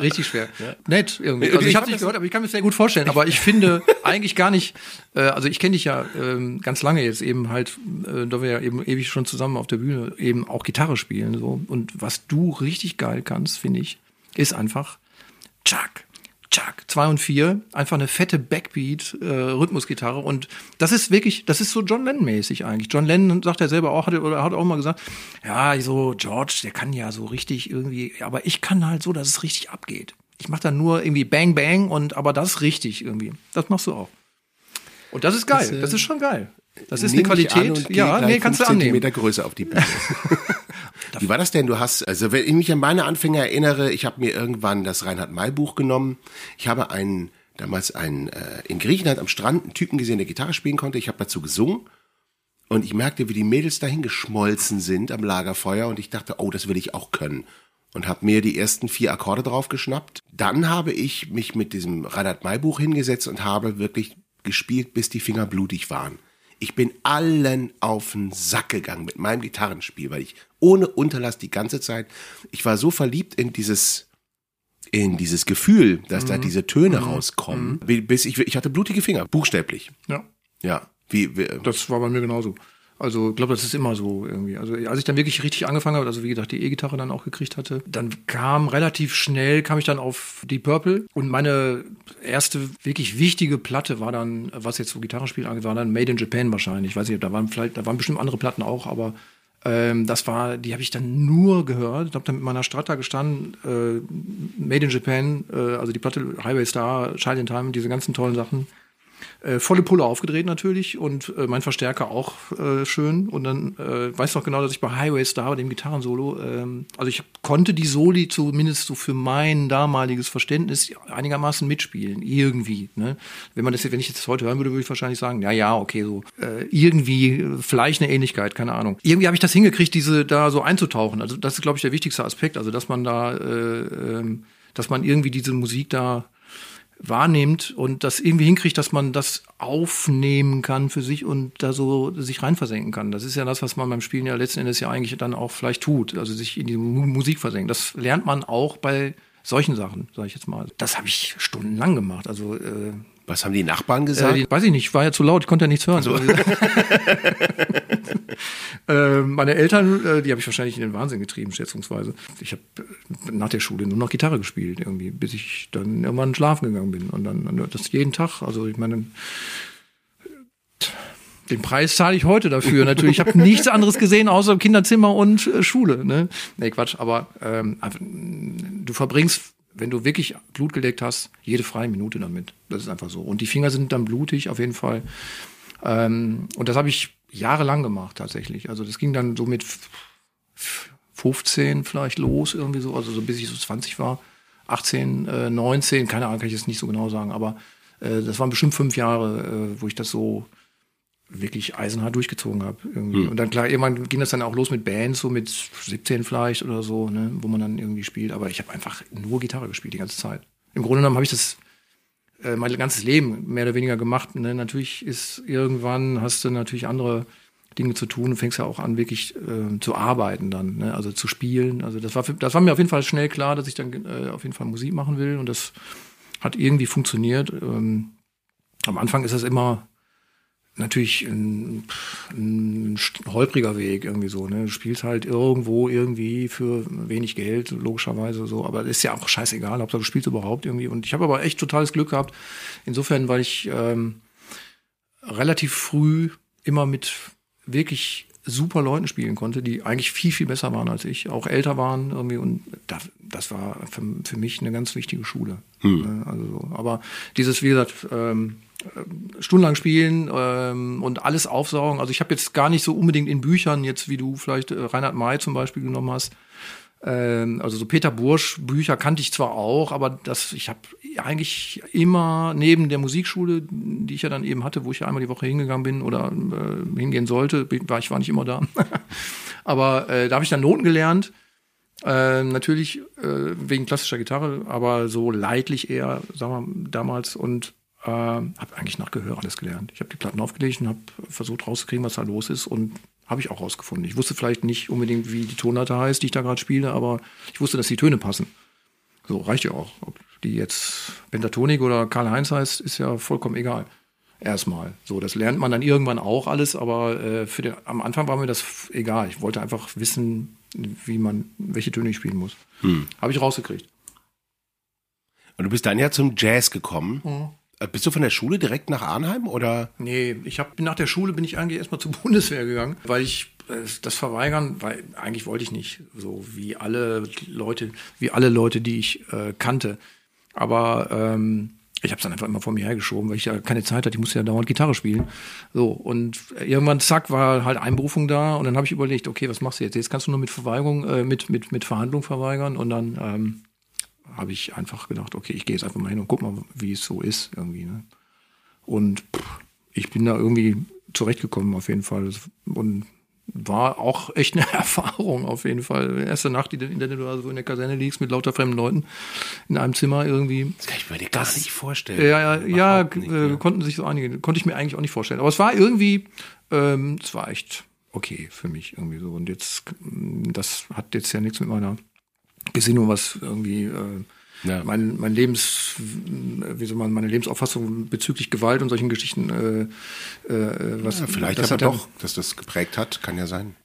Richtig schwer. Nett irgendwie. Also ich habe nicht gehört, aber ich kann mir das sehr gut vorstellen. Aber ich finde eigentlich gar nicht, äh, also ich kenne dich ja ähm, ganz lange jetzt eben halt, äh, da wir ja eben ewig schon zusammen auf der Bühne eben auch Gitarre spielen. So. Und was du richtig geil kannst, finde ich, ist einfach Chuck. Chuck, zwei und vier, einfach eine fette Backbeat, äh, Rhythmusgitarre und das ist wirklich, das ist so John Lennon-mäßig eigentlich. John Lennon sagt er selber auch, hat, oder hat auch mal gesagt, ja, so George, der kann ja so richtig irgendwie, aber ich kann halt so, dass es richtig abgeht. Ich mache dann nur irgendwie Bang Bang und aber das richtig irgendwie. Das machst du auch. Und das ist geil. Das, äh, das ist schon geil. Das ist eine Qualität. ja, nee, kannst du annehmen. Zentimeter Größe auf die Bühne. (laughs) Wie war das denn? Du hast, also wenn ich mich an meine Anfänger erinnere, ich habe mir irgendwann das Reinhard May Buch genommen. Ich habe einen, damals einen, äh, in Griechenland am Strand einen Typen gesehen, der Gitarre spielen konnte. Ich habe dazu gesungen. Und ich merkte, wie die Mädels dahin geschmolzen sind am Lagerfeuer. Und ich dachte, oh, das will ich auch können. Und habe mir die ersten vier Akkorde drauf geschnappt. Dann habe ich mich mit diesem Reinhard May Buch hingesetzt und habe wirklich gespielt, bis die Finger blutig waren. Ich bin allen auf den Sack gegangen mit meinem Gitarrenspiel, weil ich ohne Unterlass die ganze Zeit, ich war so verliebt in dieses, in dieses Gefühl, dass mhm. da diese Töne mhm. rauskommen, mhm. bis ich, ich hatte blutige Finger, buchstäblich. Ja. Ja. Wie, wie, das war bei mir genauso. Also ich glaube, das ist immer so irgendwie. Also als ich dann wirklich richtig angefangen habe, also wie gesagt, die E-Gitarre dann auch gekriegt hatte, dann kam relativ schnell, kam ich dann auf die Purple und meine erste wirklich wichtige Platte war dann, was jetzt so Gitarrenspiel angeht, war dann Made in Japan wahrscheinlich. Ich weiß nicht, da waren vielleicht, da waren bestimmt andere Platten auch, aber ähm, das war, die habe ich dann nur gehört. Ich habe dann mit meiner Strata gestanden, äh, Made in Japan, äh, also die Platte Highway Star, Child in Time, diese ganzen tollen Sachen äh, volle Pulle aufgedreht natürlich und äh, mein Verstärker auch äh, schön. Und dann äh, weiß noch genau, dass ich bei Highway Star, dem Gitarrensolo, ähm, also ich konnte die Soli zumindest so für mein damaliges Verständnis einigermaßen mitspielen, irgendwie. Ne? Wenn man das, wenn ich jetzt heute hören würde, würde ich wahrscheinlich sagen, ja, ja, okay, so äh, irgendwie vielleicht eine Ähnlichkeit, keine Ahnung. Irgendwie habe ich das hingekriegt, diese da so einzutauchen. Also das ist, glaube ich, der wichtigste Aspekt. Also dass man da, äh, äh, dass man irgendwie diese Musik da wahrnimmt und das irgendwie hinkriegt, dass man das aufnehmen kann für sich und da so sich reinversenken kann. Das ist ja das, was man beim Spielen ja letzten Endes ja eigentlich dann auch vielleicht tut, also sich in die Musik versenken. Das lernt man auch bei solchen Sachen, sage ich jetzt mal. Das habe ich stundenlang gemacht. Also äh, was haben die Nachbarn gesagt? Äh, weiß ich nicht, war ja zu laut, ich konnte ja nichts hören. Also. (laughs) äh, meine Eltern, äh, die habe ich wahrscheinlich in den Wahnsinn getrieben, schätzungsweise. Ich habe äh, nach der Schule nur noch Gitarre gespielt, irgendwie, bis ich dann irgendwann schlafen gegangen bin. Und dann das jeden Tag. Also ich meine, den Preis zahle ich heute dafür. Natürlich, ich habe nichts anderes gesehen außer Kinderzimmer und äh, Schule. Ne? Nee, Quatsch, aber ähm, du verbringst wenn du wirklich Blut geleckt hast, jede freie Minute damit. Das ist einfach so. Und die Finger sind dann blutig, auf jeden Fall. Ähm, und das habe ich jahrelang gemacht, tatsächlich. Also das ging dann so mit 15 vielleicht los, irgendwie so, also so bis ich so 20 war. 18, äh, 19, keine Ahnung, kann ich jetzt nicht so genau sagen, aber äh, das waren bestimmt fünf Jahre, äh, wo ich das so wirklich eisenhart durchgezogen habe. Irgendwie. Hm. Und dann klar, irgendwann ging das dann auch los mit Bands, so mit 17 vielleicht oder so, ne, wo man dann irgendwie spielt. Aber ich habe einfach nur Gitarre gespielt die ganze Zeit. Im Grunde genommen habe ich das äh, mein ganzes Leben mehr oder weniger gemacht. Ne? Natürlich ist irgendwann hast du natürlich andere Dinge zu tun. Du fängst ja auch an, wirklich äh, zu arbeiten dann, ne? also zu spielen. Also das war, das war mir auf jeden Fall schnell klar, dass ich dann äh, auf jeden Fall Musik machen will. Und das hat irgendwie funktioniert. Ähm, am Anfang ist das immer natürlich ein, ein holpriger Weg irgendwie so. Ne? Du spielst halt irgendwo irgendwie für wenig Geld, logischerweise so, aber ist ja auch scheißegal, ob du spielst überhaupt irgendwie. Und ich habe aber echt totales Glück gehabt, insofern, weil ich ähm, relativ früh immer mit wirklich super Leuten spielen konnte, die eigentlich viel, viel besser waren als ich, auch älter waren irgendwie und das, das war für, für mich eine ganz wichtige Schule. Hm. Ne? Also, aber dieses, wie gesagt, ähm, äh, stundenlang spielen ähm, und alles aufsaugen. Also ich habe jetzt gar nicht so unbedingt in Büchern, jetzt wie du vielleicht äh, Reinhard May zum Beispiel genommen hast, ähm, also so Peter Bursch Bücher kannte ich zwar auch, aber das, ich habe eigentlich immer neben der Musikschule, die ich ja dann eben hatte, wo ich ja einmal die Woche hingegangen bin oder äh, hingehen sollte, war ich war nicht immer da. (laughs) Aber äh, da habe ich dann Noten gelernt. Äh, natürlich äh, wegen klassischer Gitarre, aber so leidlich eher, sagen wir damals. Und äh, habe eigentlich nach Gehör alles gelernt. Ich habe die Platten aufgelegt und habe versucht rauszukriegen, was da los ist. Und habe ich auch rausgefunden. Ich wusste vielleicht nicht unbedingt, wie die Tonleiter heißt, die ich da gerade spiele, aber ich wusste, dass die Töne passen. So reicht ja auch. Ob die jetzt Pentatonik oder Karl-Heinz heißt, ist ja vollkommen egal. Erstmal. So, das lernt man dann irgendwann auch alles, aber äh, für den, am Anfang war mir das egal. Ich wollte einfach wissen, wie man, welche Töne ich spielen muss. Hm. Habe ich rausgekriegt. Und du bist dann ja zum Jazz gekommen. Mhm. Bist du von der Schule direkt nach Arnheim oder? Nee, ich habe nach der Schule bin ich eigentlich erstmal zur (laughs) Bundeswehr gegangen, weil ich äh, das verweigern, weil eigentlich wollte ich nicht so wie alle Leute, wie alle Leute, die ich äh, kannte. Aber ähm, ich habe es dann einfach immer vor mir hergeschoben, weil ich ja keine Zeit hatte. Ich musste ja dauernd Gitarre spielen. So und irgendwann zack war halt Einberufung da und dann habe ich überlegt, okay, was machst du jetzt? Jetzt kannst du nur mit Verweigerung, äh, mit mit mit Verhandlung verweigern und dann ähm, habe ich einfach gedacht, okay, ich gehe jetzt einfach mal hin und guck mal, wie es so ist irgendwie. Ne? Und pff, ich bin da irgendwie zurechtgekommen auf jeden Fall und war auch (laughs) echt eine Erfahrung auf jeden Fall. Erste Nacht, in der du also in der Kaserne liegst mit lauter fremden Leuten in einem Zimmer irgendwie. Das kann ich mir gar nicht vorstellen. Ja, ja, ja, nicht, äh, konnten sich so einige, konnte ich mir eigentlich auch nicht vorstellen. Aber es war irgendwie, ähm, es war echt okay für mich irgendwie so. Und jetzt, das hat jetzt ja nichts mit meiner Gesinnung, was irgendwie äh, ja. mein, mein Lebens, wie soll man, meine Lebensauffassung bezüglich Gewalt und solchen Geschichten, äh, äh, was ja, vielleicht das aber doch, dass das geprägt hat, kann ja sein.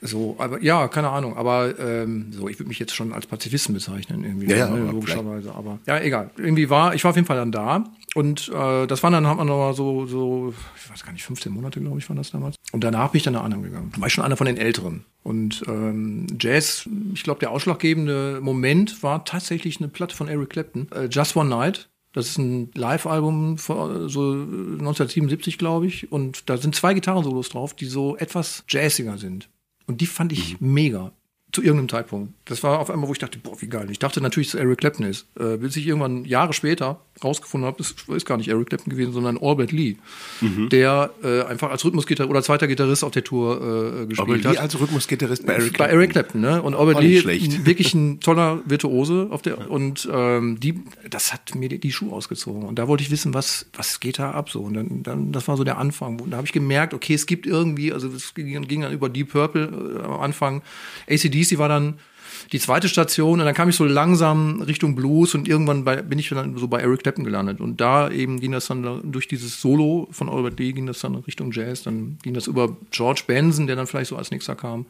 So, aber ja, keine Ahnung. Aber ähm, so, ich würde mich jetzt schon als Pazifisten bezeichnen, irgendwie, ja, ne, logischerweise. Aber ja, egal. Irgendwie war, ich war auf jeden Fall dann da. Und äh, das waren dann, hat man noch mal so, so, ich weiß gar nicht, 15 Monate, glaube ich, waren das damals. Und danach bin ich dann nach anderen gegangen. War ich schon einer von den Älteren. Und ähm, Jazz, ich glaube, der ausschlaggebende Moment war tatsächlich eine Platte von Eric Clapton, äh, Just One Night. Das ist ein Live-Album von so 1977, glaube ich. Und da sind zwei Gitarrensolos drauf, die so etwas jazziger sind. Und die fand ich mhm. mega zu irgendeinem Zeitpunkt. Das war auf einmal, wo ich dachte, boah, wie geil. Ich dachte natürlich, dass Eric Clapton ist. Äh, bis ich irgendwann Jahre später rausgefunden habe, das ist gar nicht Eric Clapton gewesen, sondern Albert Lee, mhm. der äh, einfach als Rhythmusgitarrist oder zweiter Gitarrist auf der Tour äh, gespielt Albert hat. Lee als Rhythmusgitarrist bei Eric Clapton. Bei Eric Clapton, ne? Und Albert Lee, wirklich ein toller Virtuose auf der und ähm, die, das hat mir die, die Schuhe ausgezogen. Und da wollte ich wissen, was was geht da ab so. Und dann, dann das war so der Anfang. Und da habe ich gemerkt, okay, es gibt irgendwie, also es ging, ging dann über Deep Purple äh, am Anfang. ACDC war dann die zweite Station und dann kam ich so langsam Richtung Blues und irgendwann bei, bin ich dann so bei Eric Clapton gelandet und da eben ging das dann durch dieses Solo von Albert Lee ging das dann Richtung Jazz, dann ging das über George Benson, der dann vielleicht so als nächster kam,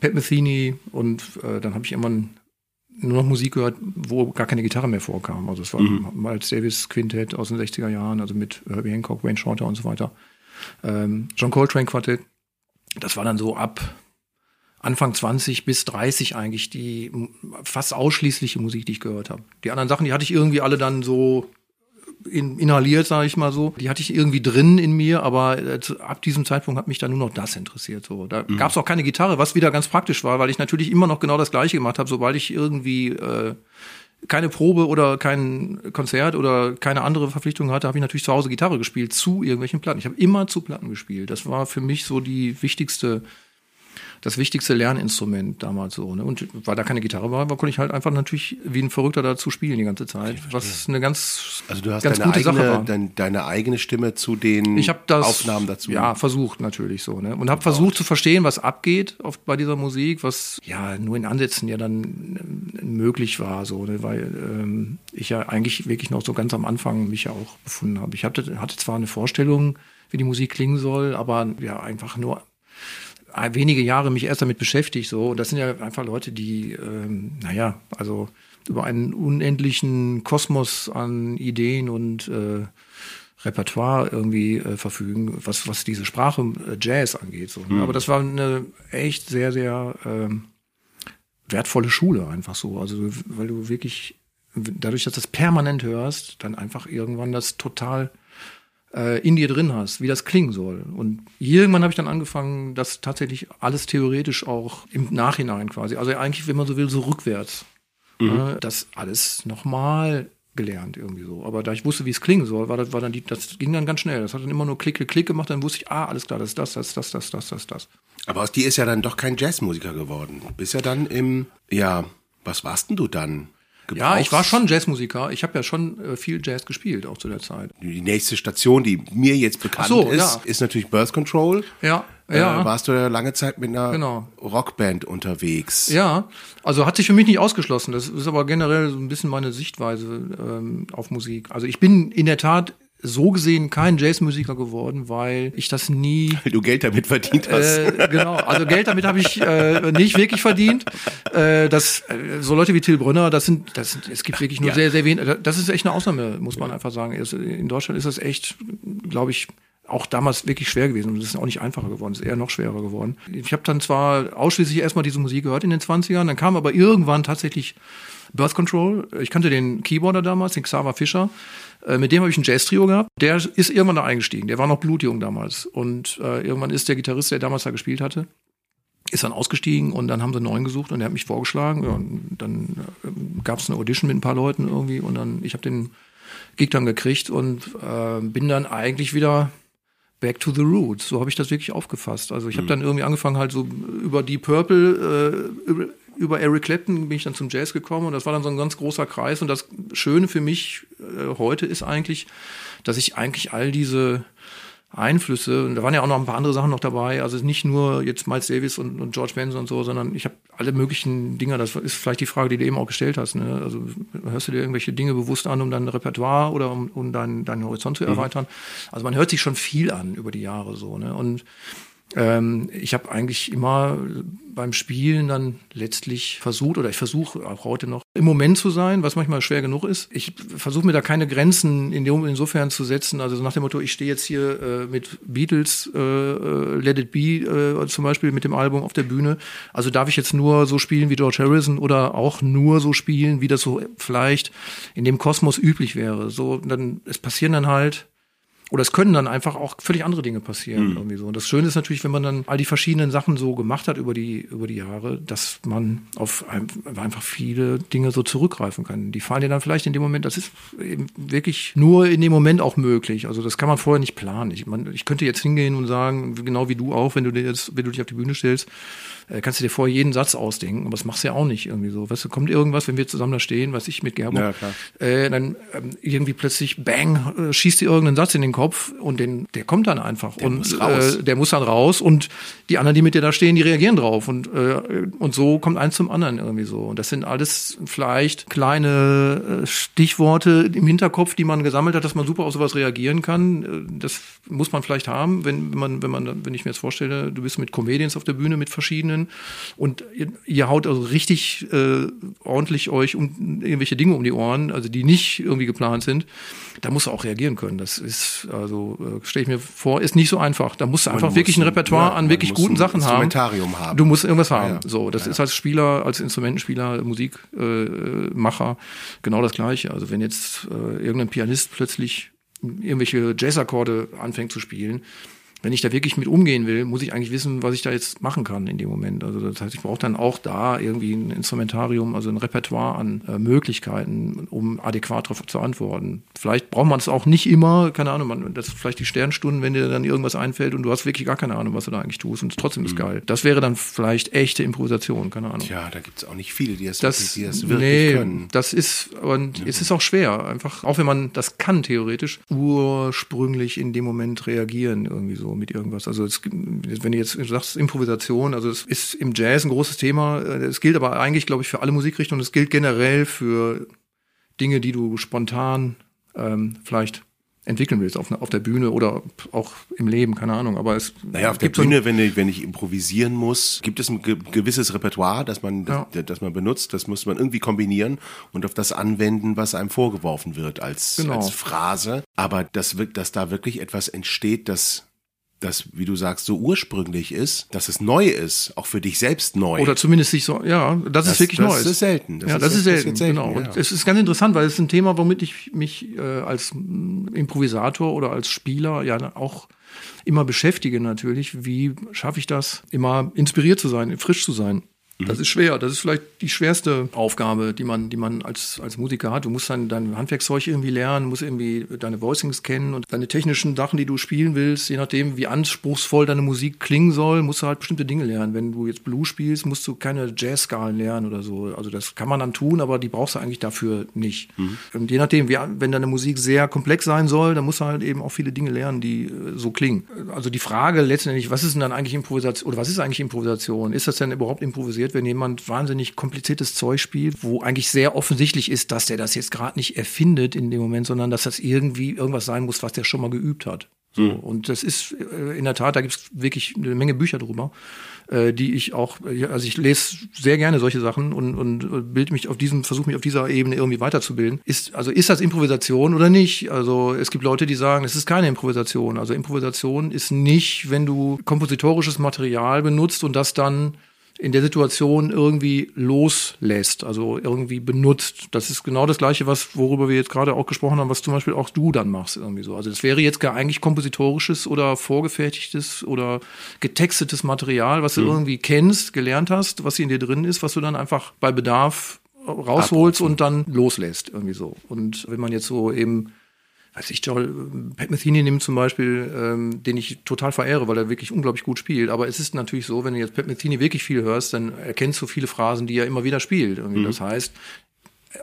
Pat Metheny und äh, dann habe ich irgendwann nur noch Musik gehört, wo gar keine Gitarre mehr vorkam. Also es war mhm. Miles Davis Quintett aus den 60er Jahren, also mit Herbie Hancock, Wayne Shorter und so weiter. Ähm, John Coltrane Quartett. Das war dann so ab Anfang 20 bis 30 eigentlich die fast ausschließliche Musik, die ich gehört habe. Die anderen Sachen, die hatte ich irgendwie alle dann so in, inhaliert, sage ich mal so. Die hatte ich irgendwie drin in mir, aber äh, ab diesem Zeitpunkt hat mich dann nur noch das interessiert. So, da mhm. gab es auch keine Gitarre, was wieder ganz praktisch war, weil ich natürlich immer noch genau das Gleiche gemacht habe, sobald ich irgendwie äh, keine Probe oder kein Konzert oder keine andere Verpflichtung hatte, habe ich natürlich zu Hause Gitarre gespielt zu irgendwelchen Platten. Ich habe immer zu Platten gespielt. Das war für mich so die wichtigste das wichtigste Lerninstrument damals so. Ne? Und weil da keine Gitarre war, konnte ich halt einfach natürlich wie ein Verrückter dazu spielen die ganze Zeit. Was eine ganz Also du hast ganz deine, gute eigene, dein, deine eigene Stimme zu den ich das, Aufnahmen dazu. Ja, versucht natürlich so. Ne? Und habe versucht zu verstehen, was abgeht oft bei dieser Musik, was ja nur in Ansätzen ja dann äh, möglich war, so, ne? weil ähm, ich ja eigentlich wirklich noch so ganz am Anfang mich ja auch befunden habe. Ich hatte, hatte zwar eine Vorstellung, wie die Musik klingen soll, aber ja einfach nur wenige Jahre mich erst damit beschäftigt. So, und das sind ja einfach Leute, die, ähm, naja, also über einen unendlichen Kosmos an Ideen und äh, Repertoire irgendwie äh, verfügen, was, was diese Sprache äh, Jazz angeht. So. Mhm. Aber das war eine echt sehr, sehr ähm, wertvolle Schule einfach so. Also, weil du wirklich, dadurch, dass du das permanent hörst, dann einfach irgendwann das total äh, in dir drin hast, wie das klingen soll. Und irgendwann habe ich dann angefangen, das tatsächlich alles theoretisch auch im Nachhinein quasi, also eigentlich, wenn man so will, so rückwärts, mhm. äh, das alles nochmal gelernt irgendwie so. Aber da ich wusste, wie es klingen soll, war das, war dann die, das ging dann ganz schnell. Das hat dann immer nur Klick, Klick gemacht, dann wusste ich, ah, alles klar, das ist das, das, das, das, das, das, das. Aber aus dir ist ja dann doch kein Jazzmusiker geworden. Du bist ja dann im, ja, was warst denn du dann? Ja, ich Gebrauchs- war schon Jazzmusiker. Ich habe ja schon äh, viel Jazz gespielt, auch zu der Zeit. Die nächste Station, die mir jetzt bekannt so, ist, ja. ist natürlich Birth Control. Ja, ja. Äh, warst du ja lange Zeit mit einer Genau. Rockband unterwegs. Ja, also hat sich für mich nicht ausgeschlossen. Das ist aber generell so ein bisschen meine Sichtweise ähm, auf Musik. Also ich bin in der Tat so gesehen kein Jazzmusiker geworden, weil ich das nie Weil du Geld damit verdient hast. äh, genau, also Geld damit habe ich äh, nicht wirklich verdient. Äh, das, äh, so Leute wie Till Brünner, das sind, das sind, es gibt wirklich nur Ja. sehr, sehr wenig. Das ist echt eine Ausnahme, muss man einfach sagen. In Deutschland ist das echt, glaube ich, auch damals wirklich schwer gewesen und es ist auch nicht einfacher geworden, es ist eher noch schwerer geworden. Ich habe dann zwar ausschließlich erstmal diese Musik gehört in den 20ern, dann kam aber irgendwann tatsächlich Birth Control. Ich kannte den Keyboarder damals, den Xaver Fischer. Äh, Mit dem habe ich ein Jazz-Trio gehabt. Der ist irgendwann da eingestiegen. Der war noch blutjung damals. Und äh, irgendwann ist der Gitarrist, der damals da gespielt hatte, ist dann ausgestiegen und dann haben sie einen neuen gesucht und der hat mich vorgeschlagen. Ja, und dann äh, gab es eine Audition mit ein paar Leuten irgendwie und dann, ich habe den Gig dann gekriegt und äh, bin dann eigentlich wieder back to the roots. So habe ich das wirklich aufgefasst. Also ich habe dann irgendwie angefangen halt so über Deep Purple, äh, über, über Eric Clapton bin ich dann zum Jazz gekommen und das war dann so ein ganz großer Kreis und das Schöne für mich äh, heute ist eigentlich, dass ich eigentlich all diese Einflüsse, und da waren ja auch noch ein paar andere Sachen noch dabei, also nicht nur jetzt Miles Davis und, und George Benson und so, sondern ich habe alle möglichen Dinge, das ist vielleicht die Frage, die du eben auch gestellt hast, ne? also hörst du dir irgendwelche Dinge bewusst an, um dein Repertoire oder um, um deinen deinen Horizont zu erweitern, also man hört sich schon viel an über die Jahre so, ne? und ähm, ich habe eigentlich immer beim Spielen dann letztlich versucht, oder ich versuche auch heute noch, im Moment zu sein, was manchmal schwer genug ist. Ich versuche mir da keine Grenzen in dem, insofern zu setzen, also so nach dem Motto, ich stehe jetzt hier äh, mit Beatles, äh, äh, Let It Be äh, zum Beispiel mit dem Album auf der Bühne. Also darf ich jetzt nur so spielen wie George Harrison oder auch nur so spielen, wie das so vielleicht in dem Kosmos üblich wäre. So, dann, es passieren dann halt oder es können dann einfach auch völlig andere Dinge passieren irgendwie so. Und das Schöne ist natürlich, wenn man dann all die verschiedenen Sachen so gemacht hat über die über die Jahre, dass man auf ein, einfach viele Dinge so zurückgreifen kann. Die fallen dir dann vielleicht in dem Moment, das ist eben wirklich nur in dem Moment auch möglich. Also das kann man vorher nicht planen. Ich, man, ich könnte jetzt hingehen und sagen, genau wie du auch, wenn du dir jetzt, wenn du dich auf die Bühne stellst, äh, kannst du dir vorher jeden Satz ausdenken, aber das machst du ja auch nicht irgendwie so. Weißt du, kommt irgendwas, wenn wir zusammen da stehen, was ich mit Gerbo, Ja, äh, dann ähm, irgendwie plötzlich bang äh, schießt dir irgendeinen Satz in den Kopf und den der kommt dann einfach und muss raus. Äh, der muss dann raus und die anderen, die mit dir da stehen, die reagieren drauf und äh, und so kommt eins zum anderen irgendwie so und das sind alles vielleicht kleine äh, Stichworte im Hinterkopf, die man gesammelt hat, dass man super auf sowas reagieren kann. Äh, Das muss man vielleicht haben, wenn, wenn man wenn man wenn ich mir jetzt vorstelle, du bist mit Comedians auf der Bühne mit verschiedenen und ihr, ihr haut also richtig äh, ordentlich euch um irgendwelche Dinge um die Ohren, also die nicht irgendwie geplant sind, da musst du auch reagieren können. Das ist, also äh, stelle ich mir vor, ist nicht so einfach. Da musst du einfach muss wirklich ein Repertoire ja, an man wirklich guten Sachen haben. Instrumentarium haben. Du musst irgendwas haben. ja. So, das Ja, ist als Spieler, als Instrumentenspieler, Musikmacher äh, Macher genau das Gleiche. Also wenn jetzt äh, irgendein Pianist plötzlich irgendwelche Jazzakkorde anfängt zu spielen, wenn ich da wirklich mit umgehen will, muss ich eigentlich wissen, was ich da jetzt machen kann in dem Moment. Also das heißt, ich brauche dann auch da irgendwie ein Instrumentarium, also ein Repertoire an äh, Möglichkeiten, um adäquat darauf zu antworten. Vielleicht braucht man es auch nicht immer, keine Ahnung, man, das ist vielleicht die Sternstunden, wenn dir dann irgendwas einfällt und du hast wirklich gar keine Ahnung, was du da eigentlich tust und trotzdem ist geil. Das wäre dann vielleicht echte Improvisation, keine Ahnung. Tja, da gibt's auch nicht viele, die das, Das, die das wirklich nee, können. das ist, und es ist auch schwer, einfach, auch wenn man das kann, theoretisch, ursprünglich in dem Moment reagieren, irgendwie so mit irgendwas. Also, es, wenn du jetzt sagst, Improvisation, also es ist im Jazz ein großes Thema, es gilt aber eigentlich, glaube ich, für alle Musikrichtungen, es gilt generell für Dinge, die du spontan ähm, vielleicht entwickeln willst auf, auf der Bühne oder auch im Leben, keine Ahnung. Aber es Naja, auf der gibt so Bühne, wenn ich, wenn ich improvisieren muss, gibt es ein ge gewisses Repertoire, das man, Ja. das, das man benutzt. Das muss man irgendwie kombinieren und auf das anwenden, was einem vorgeworfen wird als, Genau. als Phrase. Aber das wird, dass da wirklich etwas entsteht, das, das, wie du sagst, so ursprünglich ist, dass es neu ist, auch für dich selbst neu. Oder zumindest sich so, ja, das, Das- ist wirklich das neu. ist selten. Das ja, ist- das ist das selten, ist selten, genau. ja. Und es ist ganz interessant, weil es ist ein Thema, womit ich mich äh, als mm, Improvisator oder als Spieler ja auch immer beschäftige natürlich. Wie schaffe ich das, immer inspiriert zu sein, frisch zu sein? Das ist schwer. Das ist vielleicht die schwerste Aufgabe, die man, die man als, als Musiker hat. Du musst dann dein Handwerkszeug irgendwie lernen, musst irgendwie deine Voicings kennen und deine technischen Sachen, die du spielen willst, je nachdem, wie anspruchsvoll deine Musik klingen soll, musst du halt bestimmte Dinge lernen. Wenn du jetzt Blues spielst, musst du keine Jazz-Skalen lernen oder so. Also das kann man dann tun, aber die brauchst du eigentlich dafür nicht. Mhm. Und je nachdem, wie, wenn deine Musik sehr komplex sein soll, dann musst du halt eben auch viele Dinge lernen, die äh, so klingen. Also die Frage letztendlich, was ist denn dann eigentlich Improvisation oder was ist eigentlich Improvisation? Ist das denn überhaupt improvisiert? Passiert, wenn jemand wahnsinnig kompliziertes Zeug spielt, wo eigentlich sehr offensichtlich ist, dass der das jetzt gerade nicht erfindet in dem Moment, sondern dass das irgendwie irgendwas sein muss, was der schon mal geübt hat. So. Mhm. Und das ist äh, in der Tat, da gibt es wirklich eine Menge Bücher drüber, äh, die ich auch, also ich lese sehr gerne solche Sachen und, und bild mich auf diesem, versuche mich auf dieser Ebene irgendwie weiterzubilden. Ist, also ist das Improvisation oder nicht? Also es gibt Leute, die sagen, es ist keine Improvisation. Also Improvisation ist nicht, wenn du kompositorisches Material benutzt und das dann in der Situation irgendwie loslässt, also irgendwie benutzt. Das ist genau das Gleiche, was, worüber wir jetzt gerade auch gesprochen haben, was zum Beispiel auch du dann machst, irgendwie so. Also das wäre jetzt gar eigentlich kompositorisches oder vorgefertigtes oder getextetes Material, was du mhm. irgendwie kennst, gelernt hast, was in dir drin ist, was du dann einfach bei Bedarf rausholst und dann loslässt, irgendwie so. Und wenn man jetzt so eben weiß ich, Joel, Pat Metheny nimmt zum Beispiel, ähm, den ich total verehre, weil er wirklich unglaublich gut spielt. Aber es ist natürlich so, wenn du jetzt Pat Metheny wirklich viel hörst, dann erkennst du viele Phrasen, die er immer wieder spielt. Mhm. Das heißt,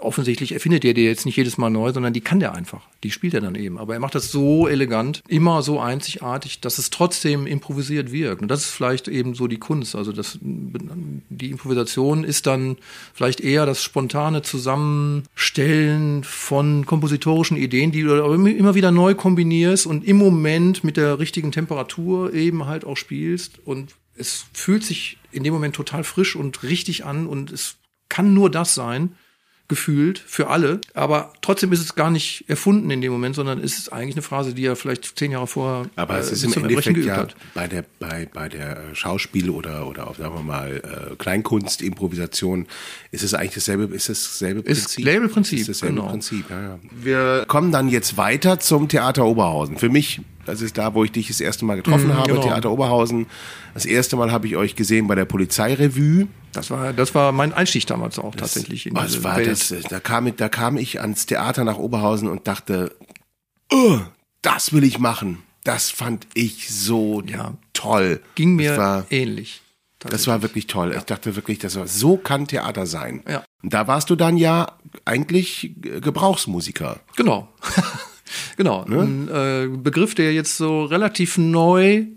offensichtlich erfindet er die jetzt nicht jedes Mal neu, sondern die kann der einfach. Die spielt er dann eben. Aber er macht das so elegant, immer so einzigartig, dass es trotzdem improvisiert wirkt. Und das ist vielleicht eben so die Kunst. Also das, die Improvisation ist dann vielleicht eher das spontane Zusammenstellen von kompositorischen Ideen, die du immer wieder neu kombinierst und im Moment mit der richtigen Temperatur eben halt auch spielst. Und es fühlt sich in dem Moment total frisch und richtig an und es kann nur das sein, gefühlt für alle. Aber trotzdem ist es gar nicht erfunden in dem Moment, sondern ist es eigentlich eine Phrase, die er vielleicht zehn Jahre vorher Aber es äh, ist im Endeffekt ja hat. bei der bei bei der äh, Schauspiel oder oder auf sagen wir mal äh, Kleinkunst Improvisation ist es eigentlich dasselbe ist dasselbe Prinzip. Ist dasselbe Prinzip. Ist dasselbe genau. Prinzip. Ja, ja. Wir kommen dann jetzt weiter zum Theater Oberhausen. Für mich das ist da, wo ich dich das erste Mal getroffen mm, habe, genau. Theater Oberhausen. Das erste Mal habe ich euch gesehen bei der Polizeirevue. Das war, das war mein Einstieg damals auch das, tatsächlich. In diese war Welt. Das, da, kam, da kam ich ans Theater nach Oberhausen und dachte, oh, das will ich machen. Das fand ich so ja. toll. Ging mir war, ähnlich. Das war wirklich toll. Ja. Ich dachte wirklich, das war, so kann Theater sein. Ja. Da warst du dann ja eigentlich Gebrauchsmusiker. Genau. (laughs) genau. Ne? Ein äh, Begriff, der jetzt so relativ neu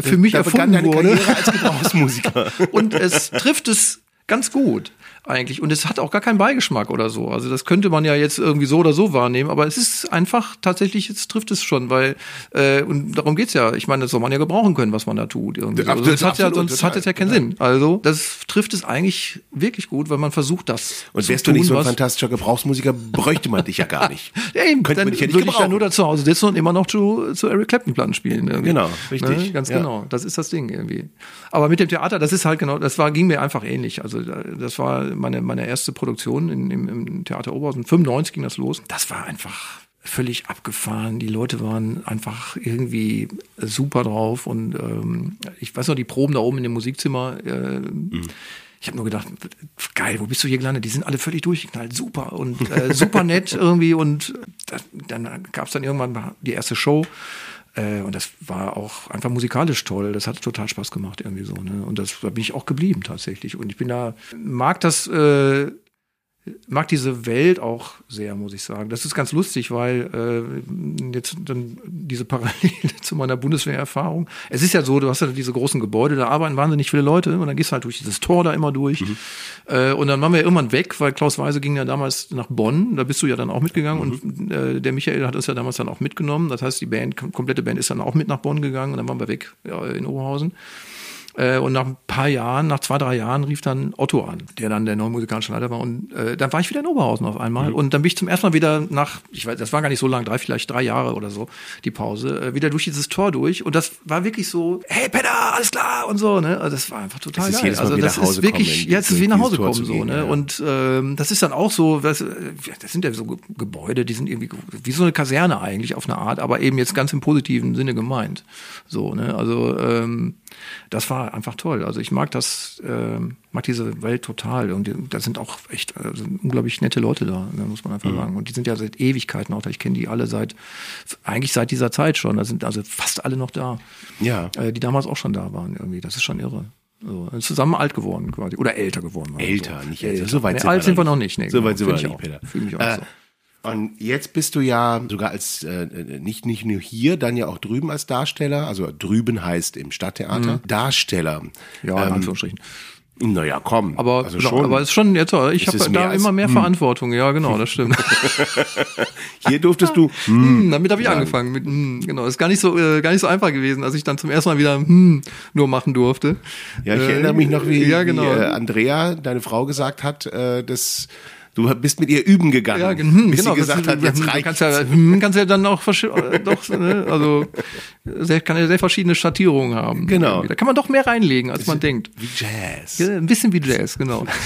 für mich da erfunden wurde. als Gebrauchsmusiker. Und es trifft es ganz gut eigentlich. Und es hat auch gar keinen Beigeschmack oder so. Also das könnte man ja jetzt irgendwie so oder so wahrnehmen, aber es ist einfach tatsächlich, jetzt trifft es schon, weil, äh, und darum geht's ja. Ich meine, das soll man ja gebrauchen können, was man da tut. Irgendwie. Also das hat ja, sonst hat es ja keinen. Sinn. Also das trifft es eigentlich wirklich gut, weil man versucht, das Und wärst tun, du nicht so ein fantastischer Gebrauchsmusiker, bräuchte man dich ja gar nicht. (laughs) ja, eben, Könnte dann ja würde ich ja nur da zu Hause sitzen und immer noch zu, zu Eric Clapton Platten spielen. Irgendwie. Genau, richtig. Ne? Ganz ja. genau. Das ist das Ding irgendwie. Aber mit dem Theater, das ist halt genau, das war, ging mir einfach ähnlich. Also das war meine, meine erste Produktion in, im, im Theater Oberhausen. 95 ging das los. Das war einfach völlig abgefahren. Die Leute waren einfach irgendwie super drauf. Und ähm, ich weiß noch, die Proben da oben in dem Musikzimmer. Äh, mhm. Ich habe nur gedacht, geil, wo bist du hier gelandet? Die sind alle völlig durchgeknallt, super und äh, super nett irgendwie. Und das, dann gab es dann irgendwann die erste Show. Äh, und das war auch einfach musikalisch toll. Das hat total Spaß gemacht irgendwie so. Ne? Und das, da bin ich auch geblieben tatsächlich. Und ich bin da, mag das äh, mag diese Welt auch sehr, muss ich sagen. Das ist ganz lustig, weil äh, jetzt dann diese Parallele (laughs) zu meiner Bundeswehrerfahrung. Es ist ja so, du hast ja diese großen Gebäude, da arbeiten wahnsinnig viele Leute und dann gehst du halt durch dieses Tor da immer durch. Mhm. Äh, und dann waren wir irgendwann weg, weil Klaus Weise ging ja damals nach Bonn, da bist du ja dann auch mitgegangen mhm. und äh, der Michael hat uns ja damals dann auch mitgenommen. Das heißt, die Band, komplette Band ist dann auch mit nach Bonn gegangen und dann waren wir weg ja, in Oberhausen. Äh, und nach ein paar Jahren, nach zwei, drei Jahren rief dann Otto an, der dann der neue musikalische Leiter war. Und äh, dann war ich wieder in Oberhausen auf einmal. Mhm. Und dann bin ich zum ersten Mal wieder nach, ich weiß, das war gar nicht so lang, drei, vielleicht drei Jahre oder so, die Pause, äh, wieder durch dieses Tor durch. Und das war wirklich so, hey Peter, alles klar und so. Ne? Also das war einfach total das geil. also das ist wirklich, ja, es ist wie nach Hause kommen so. Ne? Ja. Und ähm, das ist dann auch so, was, das sind ja so Gebäude, die sind irgendwie wie so eine Kaserne eigentlich auf eine Art, aber eben jetzt ganz im positiven Sinne gemeint. So, ne? Also ähm, das war ja, einfach toll. Also ich mag das, äh, mag diese Welt total. Und die, da sind auch echt also unglaublich nette Leute da, ne, muss man einfach sagen. Und die sind ja seit Ewigkeiten auch da. Ich kenne die alle seit, eigentlich seit dieser Zeit schon. Da sind also fast alle noch da. Ja. Äh, die damals auch schon da waren irgendwie. Das ist schon irre. So, zusammen alt geworden quasi. Oder älter geworden. oder Älter, so. nicht älter. So weit nee, sind alt wir sind wir noch nicht. Nee, So weit sind Fühl wir noch nicht, auch. Peter. Fühl mich auch Äh, so. Und jetzt bist du ja sogar als äh, nicht nicht nur hier, dann ja auch drüben als Darsteller, also drüben heißt im Stadttheater Darsteller. Mhm. Ja, in ähm, Anführungsstrichen. naja, komm. Aber, also genau, schon. aber es ist schon jetzt, ich Ist es habe da als- immer mehr Verantwortung. Ja, genau, das stimmt. (laughs) hier durftest du. (laughs) Hm, damit habe ich angefangen. Mit, hm, genau, ist gar nicht so äh, gar nicht so einfach gewesen, als ich dann zum ersten Mal wieder hm, nur machen durfte. Ja, ich Äh, erinnere mich noch, wie, ja, genau. wie äh, Andrea, deine Frau, gesagt hat, äh, dass du bist mit ihr üben gegangen. Ja, hm, bis genau. sie gesagt das, hat, jetzt hm, reicht kannst ja, hm, kannst ja dann auch äh, doch, ne, also sehr, kann ja sehr verschiedene Schattierungen haben. Genau. Irgendwie. Da kann man doch mehr reinlegen, als man denkt. wie Jazz. Ja, ein bisschen wie Jazz, genau. (laughs)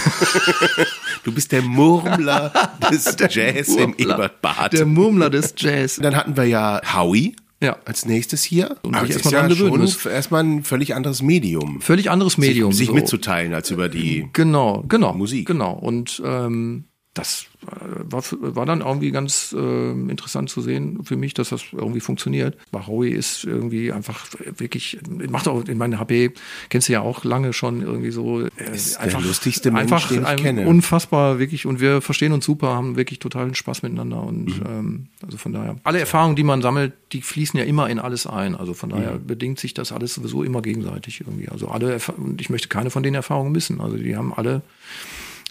Du bist der Murmler (laughs) des Jazz im Murmler. Ebertbad. Der Murmler des Jazz. Dann hatten wir ja Howie Ja. als nächstes hier. Und Aber sich erstmal ja schon erstmal ein völlig anderes Medium. Völlig anderes Medium. sich so. mitzuteilen als über die. Genau, genau. Musik. Genau. Und ähm, das äh, war, war dann irgendwie ganz ähm, interessant zu sehen für mich, dass das irgendwie funktioniert. Howie ist irgendwie einfach wirklich, macht auch in meiner HP, kennst du ja auch lange schon irgendwie so. Äh, Ist der lustigste Mensch, einfach den ich kenne. Unfassbar, wirklich. Und wir verstehen uns super, haben wirklich totalen Spaß miteinander. Und Mhm. ähm, also von daher, alle Erfahrungen, die man sammelt, die fließen ja immer in alles ein. Also von daher Mhm. bedingt sich das alles sowieso immer gegenseitig irgendwie. Also alle, und ich möchte keine von den Erfahrungen missen. Also die haben alle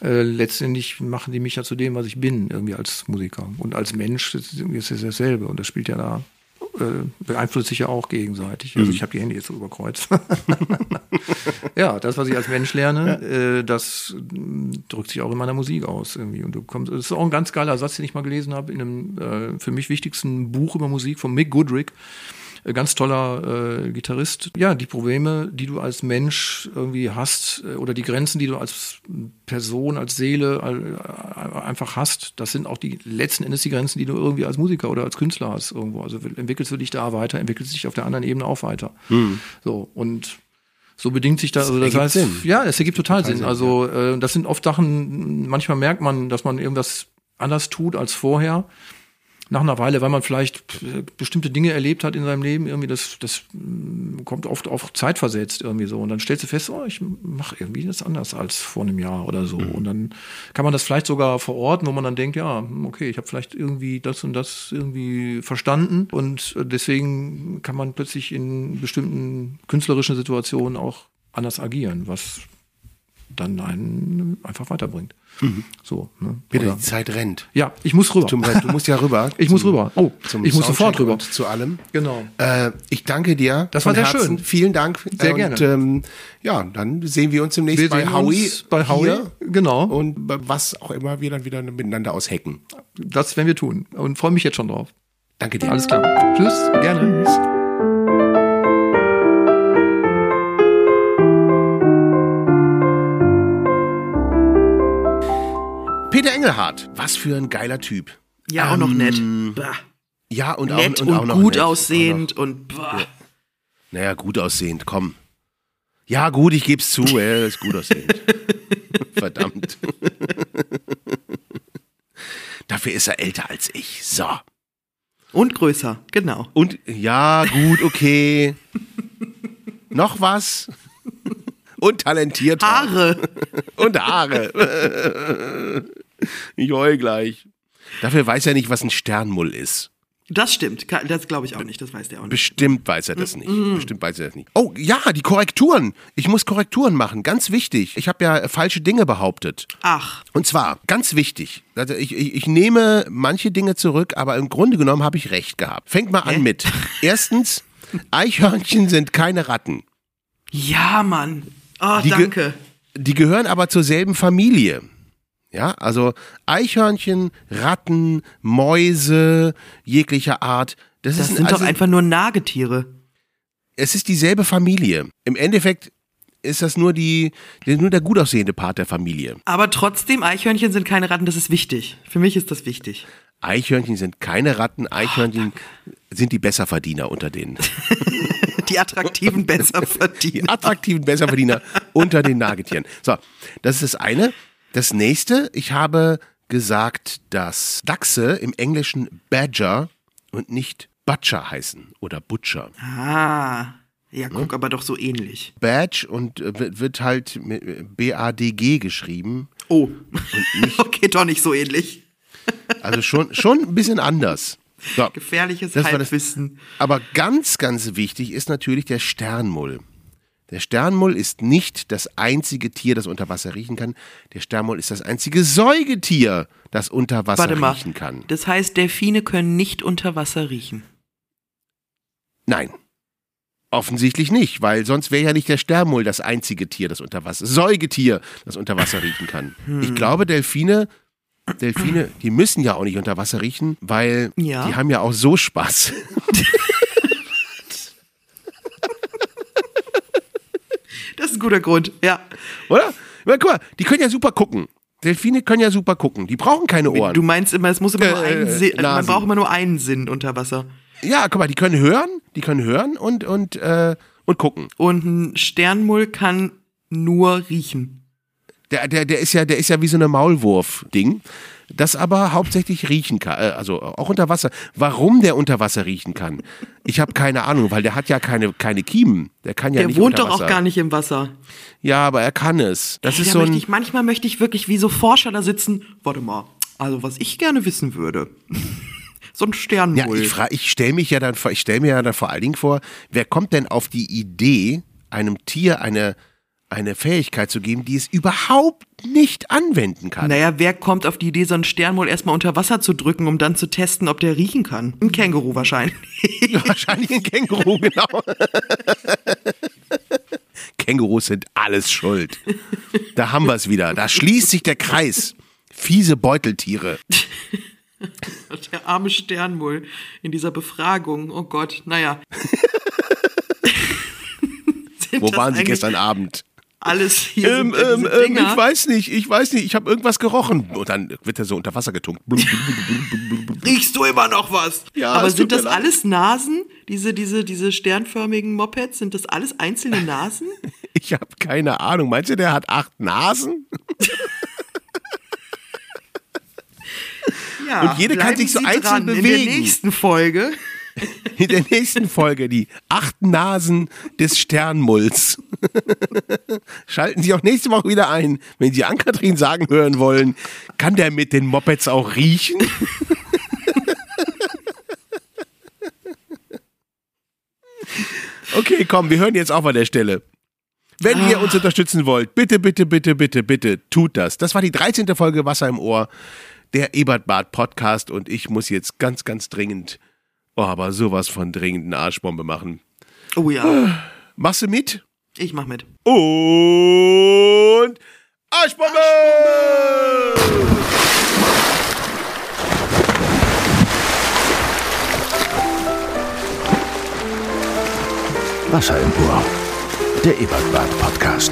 äh, letztendlich machen die mich ja zu dem, was ich bin, irgendwie als Musiker. Und als Mensch ist es dasselbe. Und das spielt ja da, äh, beeinflusst sich ja auch gegenseitig. Also ich habe die Hände jetzt so überkreuzt. (laughs) ja, das, was ich als Mensch lerne, äh, das mh, drückt sich auch in meiner Musik aus irgendwie. Und du kommst, das ist auch ein ganz geiler Satz, den ich mal gelesen habe in einem für mich wichtigsten Buch über Musik von Mick Goodrick. Äh, Ganz toller äh, Gitarrist. Ja, die Probleme, die du als Mensch irgendwie hast, äh, oder die Grenzen, die du als Person, als Seele äh, einfach hast, das sind auch die letzten Endes die Grenzen, die du irgendwie als Musiker oder als Künstler hast irgendwo. Also entwickelst du dich da weiter, entwickelst dich auf der anderen Ebene auch weiter. So, und so bedingt sich das, also das heißt, Sinn. ja, es ergibt total, Sinn. Sinn, Also äh, das sind oft Sachen, manchmal merkt man, dass man irgendwas anders tut als vorher. Nach einer Weile, weil man vielleicht äh, bestimmte Dinge erlebt hat in seinem Leben, irgendwie das, das mm, kommt oft auf Zeit versetzt irgendwie so. Und dann stellst du fest, oh, ich mache irgendwie das anders als vor einem Jahr oder so. Und dann kann man das vielleicht sogar verorten, wo man dann denkt, ja, hm, okay, ich habe vielleicht irgendwie das und das irgendwie verstanden. Und äh, deswegen kann man plötzlich in bestimmten künstlerischen Situationen auch anders agieren, was dann einen einfach weiterbringt. So, ne? Bitte, Oder- die Zeit rennt. ja, ich muss rüber. Zum, du musst ja rüber. (laughs) Ich muss rüber. Oh, zum ich muss sofort rüber. Und zu allem. Genau. Äh, ich danke dir. Das war sehr Herzen. schön. Vielen Dank. Sehr und, gerne. Ähm, ja, dann sehen wir uns demnächst Wir bei Howie. bei Howie. hier Genau. Und was auch immer wir dann wieder miteinander aushacken. Das werden wir tun. Und freue mich jetzt schon drauf. Danke dir. Alles klar. Tschüss. Gerne. Peter Engelhardt, was für ein geiler Typ. Ja, auch noch nett. Bah. Ja, und Nett auch, und, und auch noch gut nett. Auch aussehend und bah. noch, naja, gut aussehend, komm. Ja, gut, ich geb's zu, er ist gut aussehend. (laughs) Verdammt. Dafür ist er älter als ich. So. und größer, genau. Und ja, gut, okay. Noch was? Und talentierter. Haare. Und Haare. (laughs) (laughs) ich heul gleich. Dafür weiß er nicht, was ein Sternmull ist. Das stimmt. Das glaube ich auch nicht. Das weiß der auch nicht. Bestimmt weiß er das nicht. Bestimmt weiß er das nicht. Oh, ja, die Korrekturen. Ich muss Korrekturen machen. Ganz wichtig. Ich habe ja falsche Dinge behauptet. Ach, Und zwar, ganz wichtig. Also ich, ich, ich nehme manche Dinge zurück, aber im Grunde genommen habe ich recht gehabt. Fängt mal an mit. Erstens, Eichhörnchen sind keine Ratten. ja, Mann. Oh, Die ge- danke. Die gehören aber zur selben Familie. Ja, also Eichhörnchen, Ratten, Mäuse jeglicher Art. Das, Das ist sind also, doch einfach nur Nagetiere. es ist dieselbe Familie. Im Endeffekt ist das nur die, nur der gut aussehende Part der Familie. Aber trotzdem, Eichhörnchen sind keine Ratten, das ist wichtig. Für mich ist das wichtig. Eichhörnchen sind keine Ratten, Eichhörnchen sind die Besserverdiener unter den (laughs) Die attraktiven besser (laughs) die attraktiven Besserverdiener unter den Nagetieren. So, das ist das eine. Das nächste, ich habe gesagt, dass Dachse im Englischen Badger und nicht Butcher heißen oder Butcher. Ah. Ja, guck, aber doch so ähnlich. Badge und äh, wird- halt mit äh, B-A-D-G geschrieben. Oh. (laughs) okay, doch nicht so ähnlich. Also schon, schon ein bisschen anders. So. Gefährliches das- Halbwissen. Aber ganz, ganz wichtig ist natürlich der Sternmull. Der Sternmull ist nicht das einzige Tier, das unter Wasser riechen kann. Der Sternmull ist das einzige Säugetier, das unter Wasser Warte mal. riechen kann. Das heißt, Delfine können nicht unter Wasser riechen. Nein. Offensichtlich nicht, weil sonst wäre ja nicht der Sternmull das einzige Tier, das unter Wasser, Säugetier, das unter Wasser riechen kann. Hm. Ich glaube, Delfine, Delfine, die müssen ja auch nicht unter Wasser riechen, weil Ja. die haben ja auch so Spaß. (laughs) ist ein guter Grund, ja. Oder? Ja, guck mal, die können ja super gucken. Delfine können ja super gucken. Die brauchen keine Ohren. Du meinst immer, es muss immer nur Äh, einen Sinn, man Nasen. braucht immer nur einen Sinn unter Wasser. Ja, guck mal, die können hören, die können hören und, und, äh, und gucken. Und ein Sternmull kann nur riechen. Der, der, der ist ja, der ist ja wie so eine Maulwurf-Ding, das aber hauptsächlich riechen kann, äh, also auch unter Wasser. Warum der unter Wasser riechen kann? Ich habe keine Ahnung, weil der hat ja keine, keine Kiemen. Der kann ja Der nicht wohnt unter doch auch Wasser. gar nicht im Wasser. Ja, aber er kann es. Das ist Da so möchte ich, manchmal möchte ich wirklich wie so Forscher da sitzen. Warte mal, also was ich gerne wissen würde. (laughs) so ein Ja, Sternmull. ich, ich stelle mich ja dann vor, ich stelle mir ja dann vor allen Dingen vor, wer kommt denn auf die Idee, einem Tier eine, eine Fähigkeit zu geben, die es überhaupt nicht anwenden kann? naja, wer kommt auf die Idee, so einen Sternmull erstmal unter Wasser zu drücken, um dann zu testen, ob der riechen kann? Ein Känguru wahrscheinlich. (laughs) Wahrscheinlich ein Känguru, genau. (laughs) Kängurus sind alles schuld. Da haben wir es wieder. Da schließt sich der Kreis. Fiese Beuteltiere. (laughs) Der arme Sternmull in dieser Befragung. Oh Gott, naja. Wo waren Sie gestern Abend? Alles hier Ähm, ähm, ähm, ich weiß nicht, ich weiß nicht, ich habe irgendwas gerochen. Und dann wird er so unter Wasser getunkt. Riechst du immer noch was? Ja, Aber sind das leid. alles Nasen? Diese, diese, diese sternförmigen Mopeds, sind das alles einzelne (laughs) Nasen? Ich habe keine Ahnung. Meinst du, der hat acht Nasen? (laughs) Ja. Und jede kann sich so einzeln dran. In bewegen. der nächsten Folge. (laughs) In der nächsten Folge die acht Nasen des Sternmulls. (laughs) Schalten Sie auch nächste Woche wieder ein, wenn Sie Ann-Kathrin sagen hören wollen, kann der mit den Mopeds auch riechen? (laughs) Okay, komm, wir hören jetzt auf an der Stelle. Wenn ihr uns unterstützen wollt, bitte, bitte, bitte, bitte, bitte, tut das. Das war die 13. Folge Wasser im Ohr, der Ebert Bart Podcast und ich muss jetzt ganz, ganz dringend, oh, aber sowas von dringenden Arschbombe machen. Oh ja, Machst du mit? ich mach mit. Und Arschbombe! Wasser im Ohr. Der Ebertbad Podcast.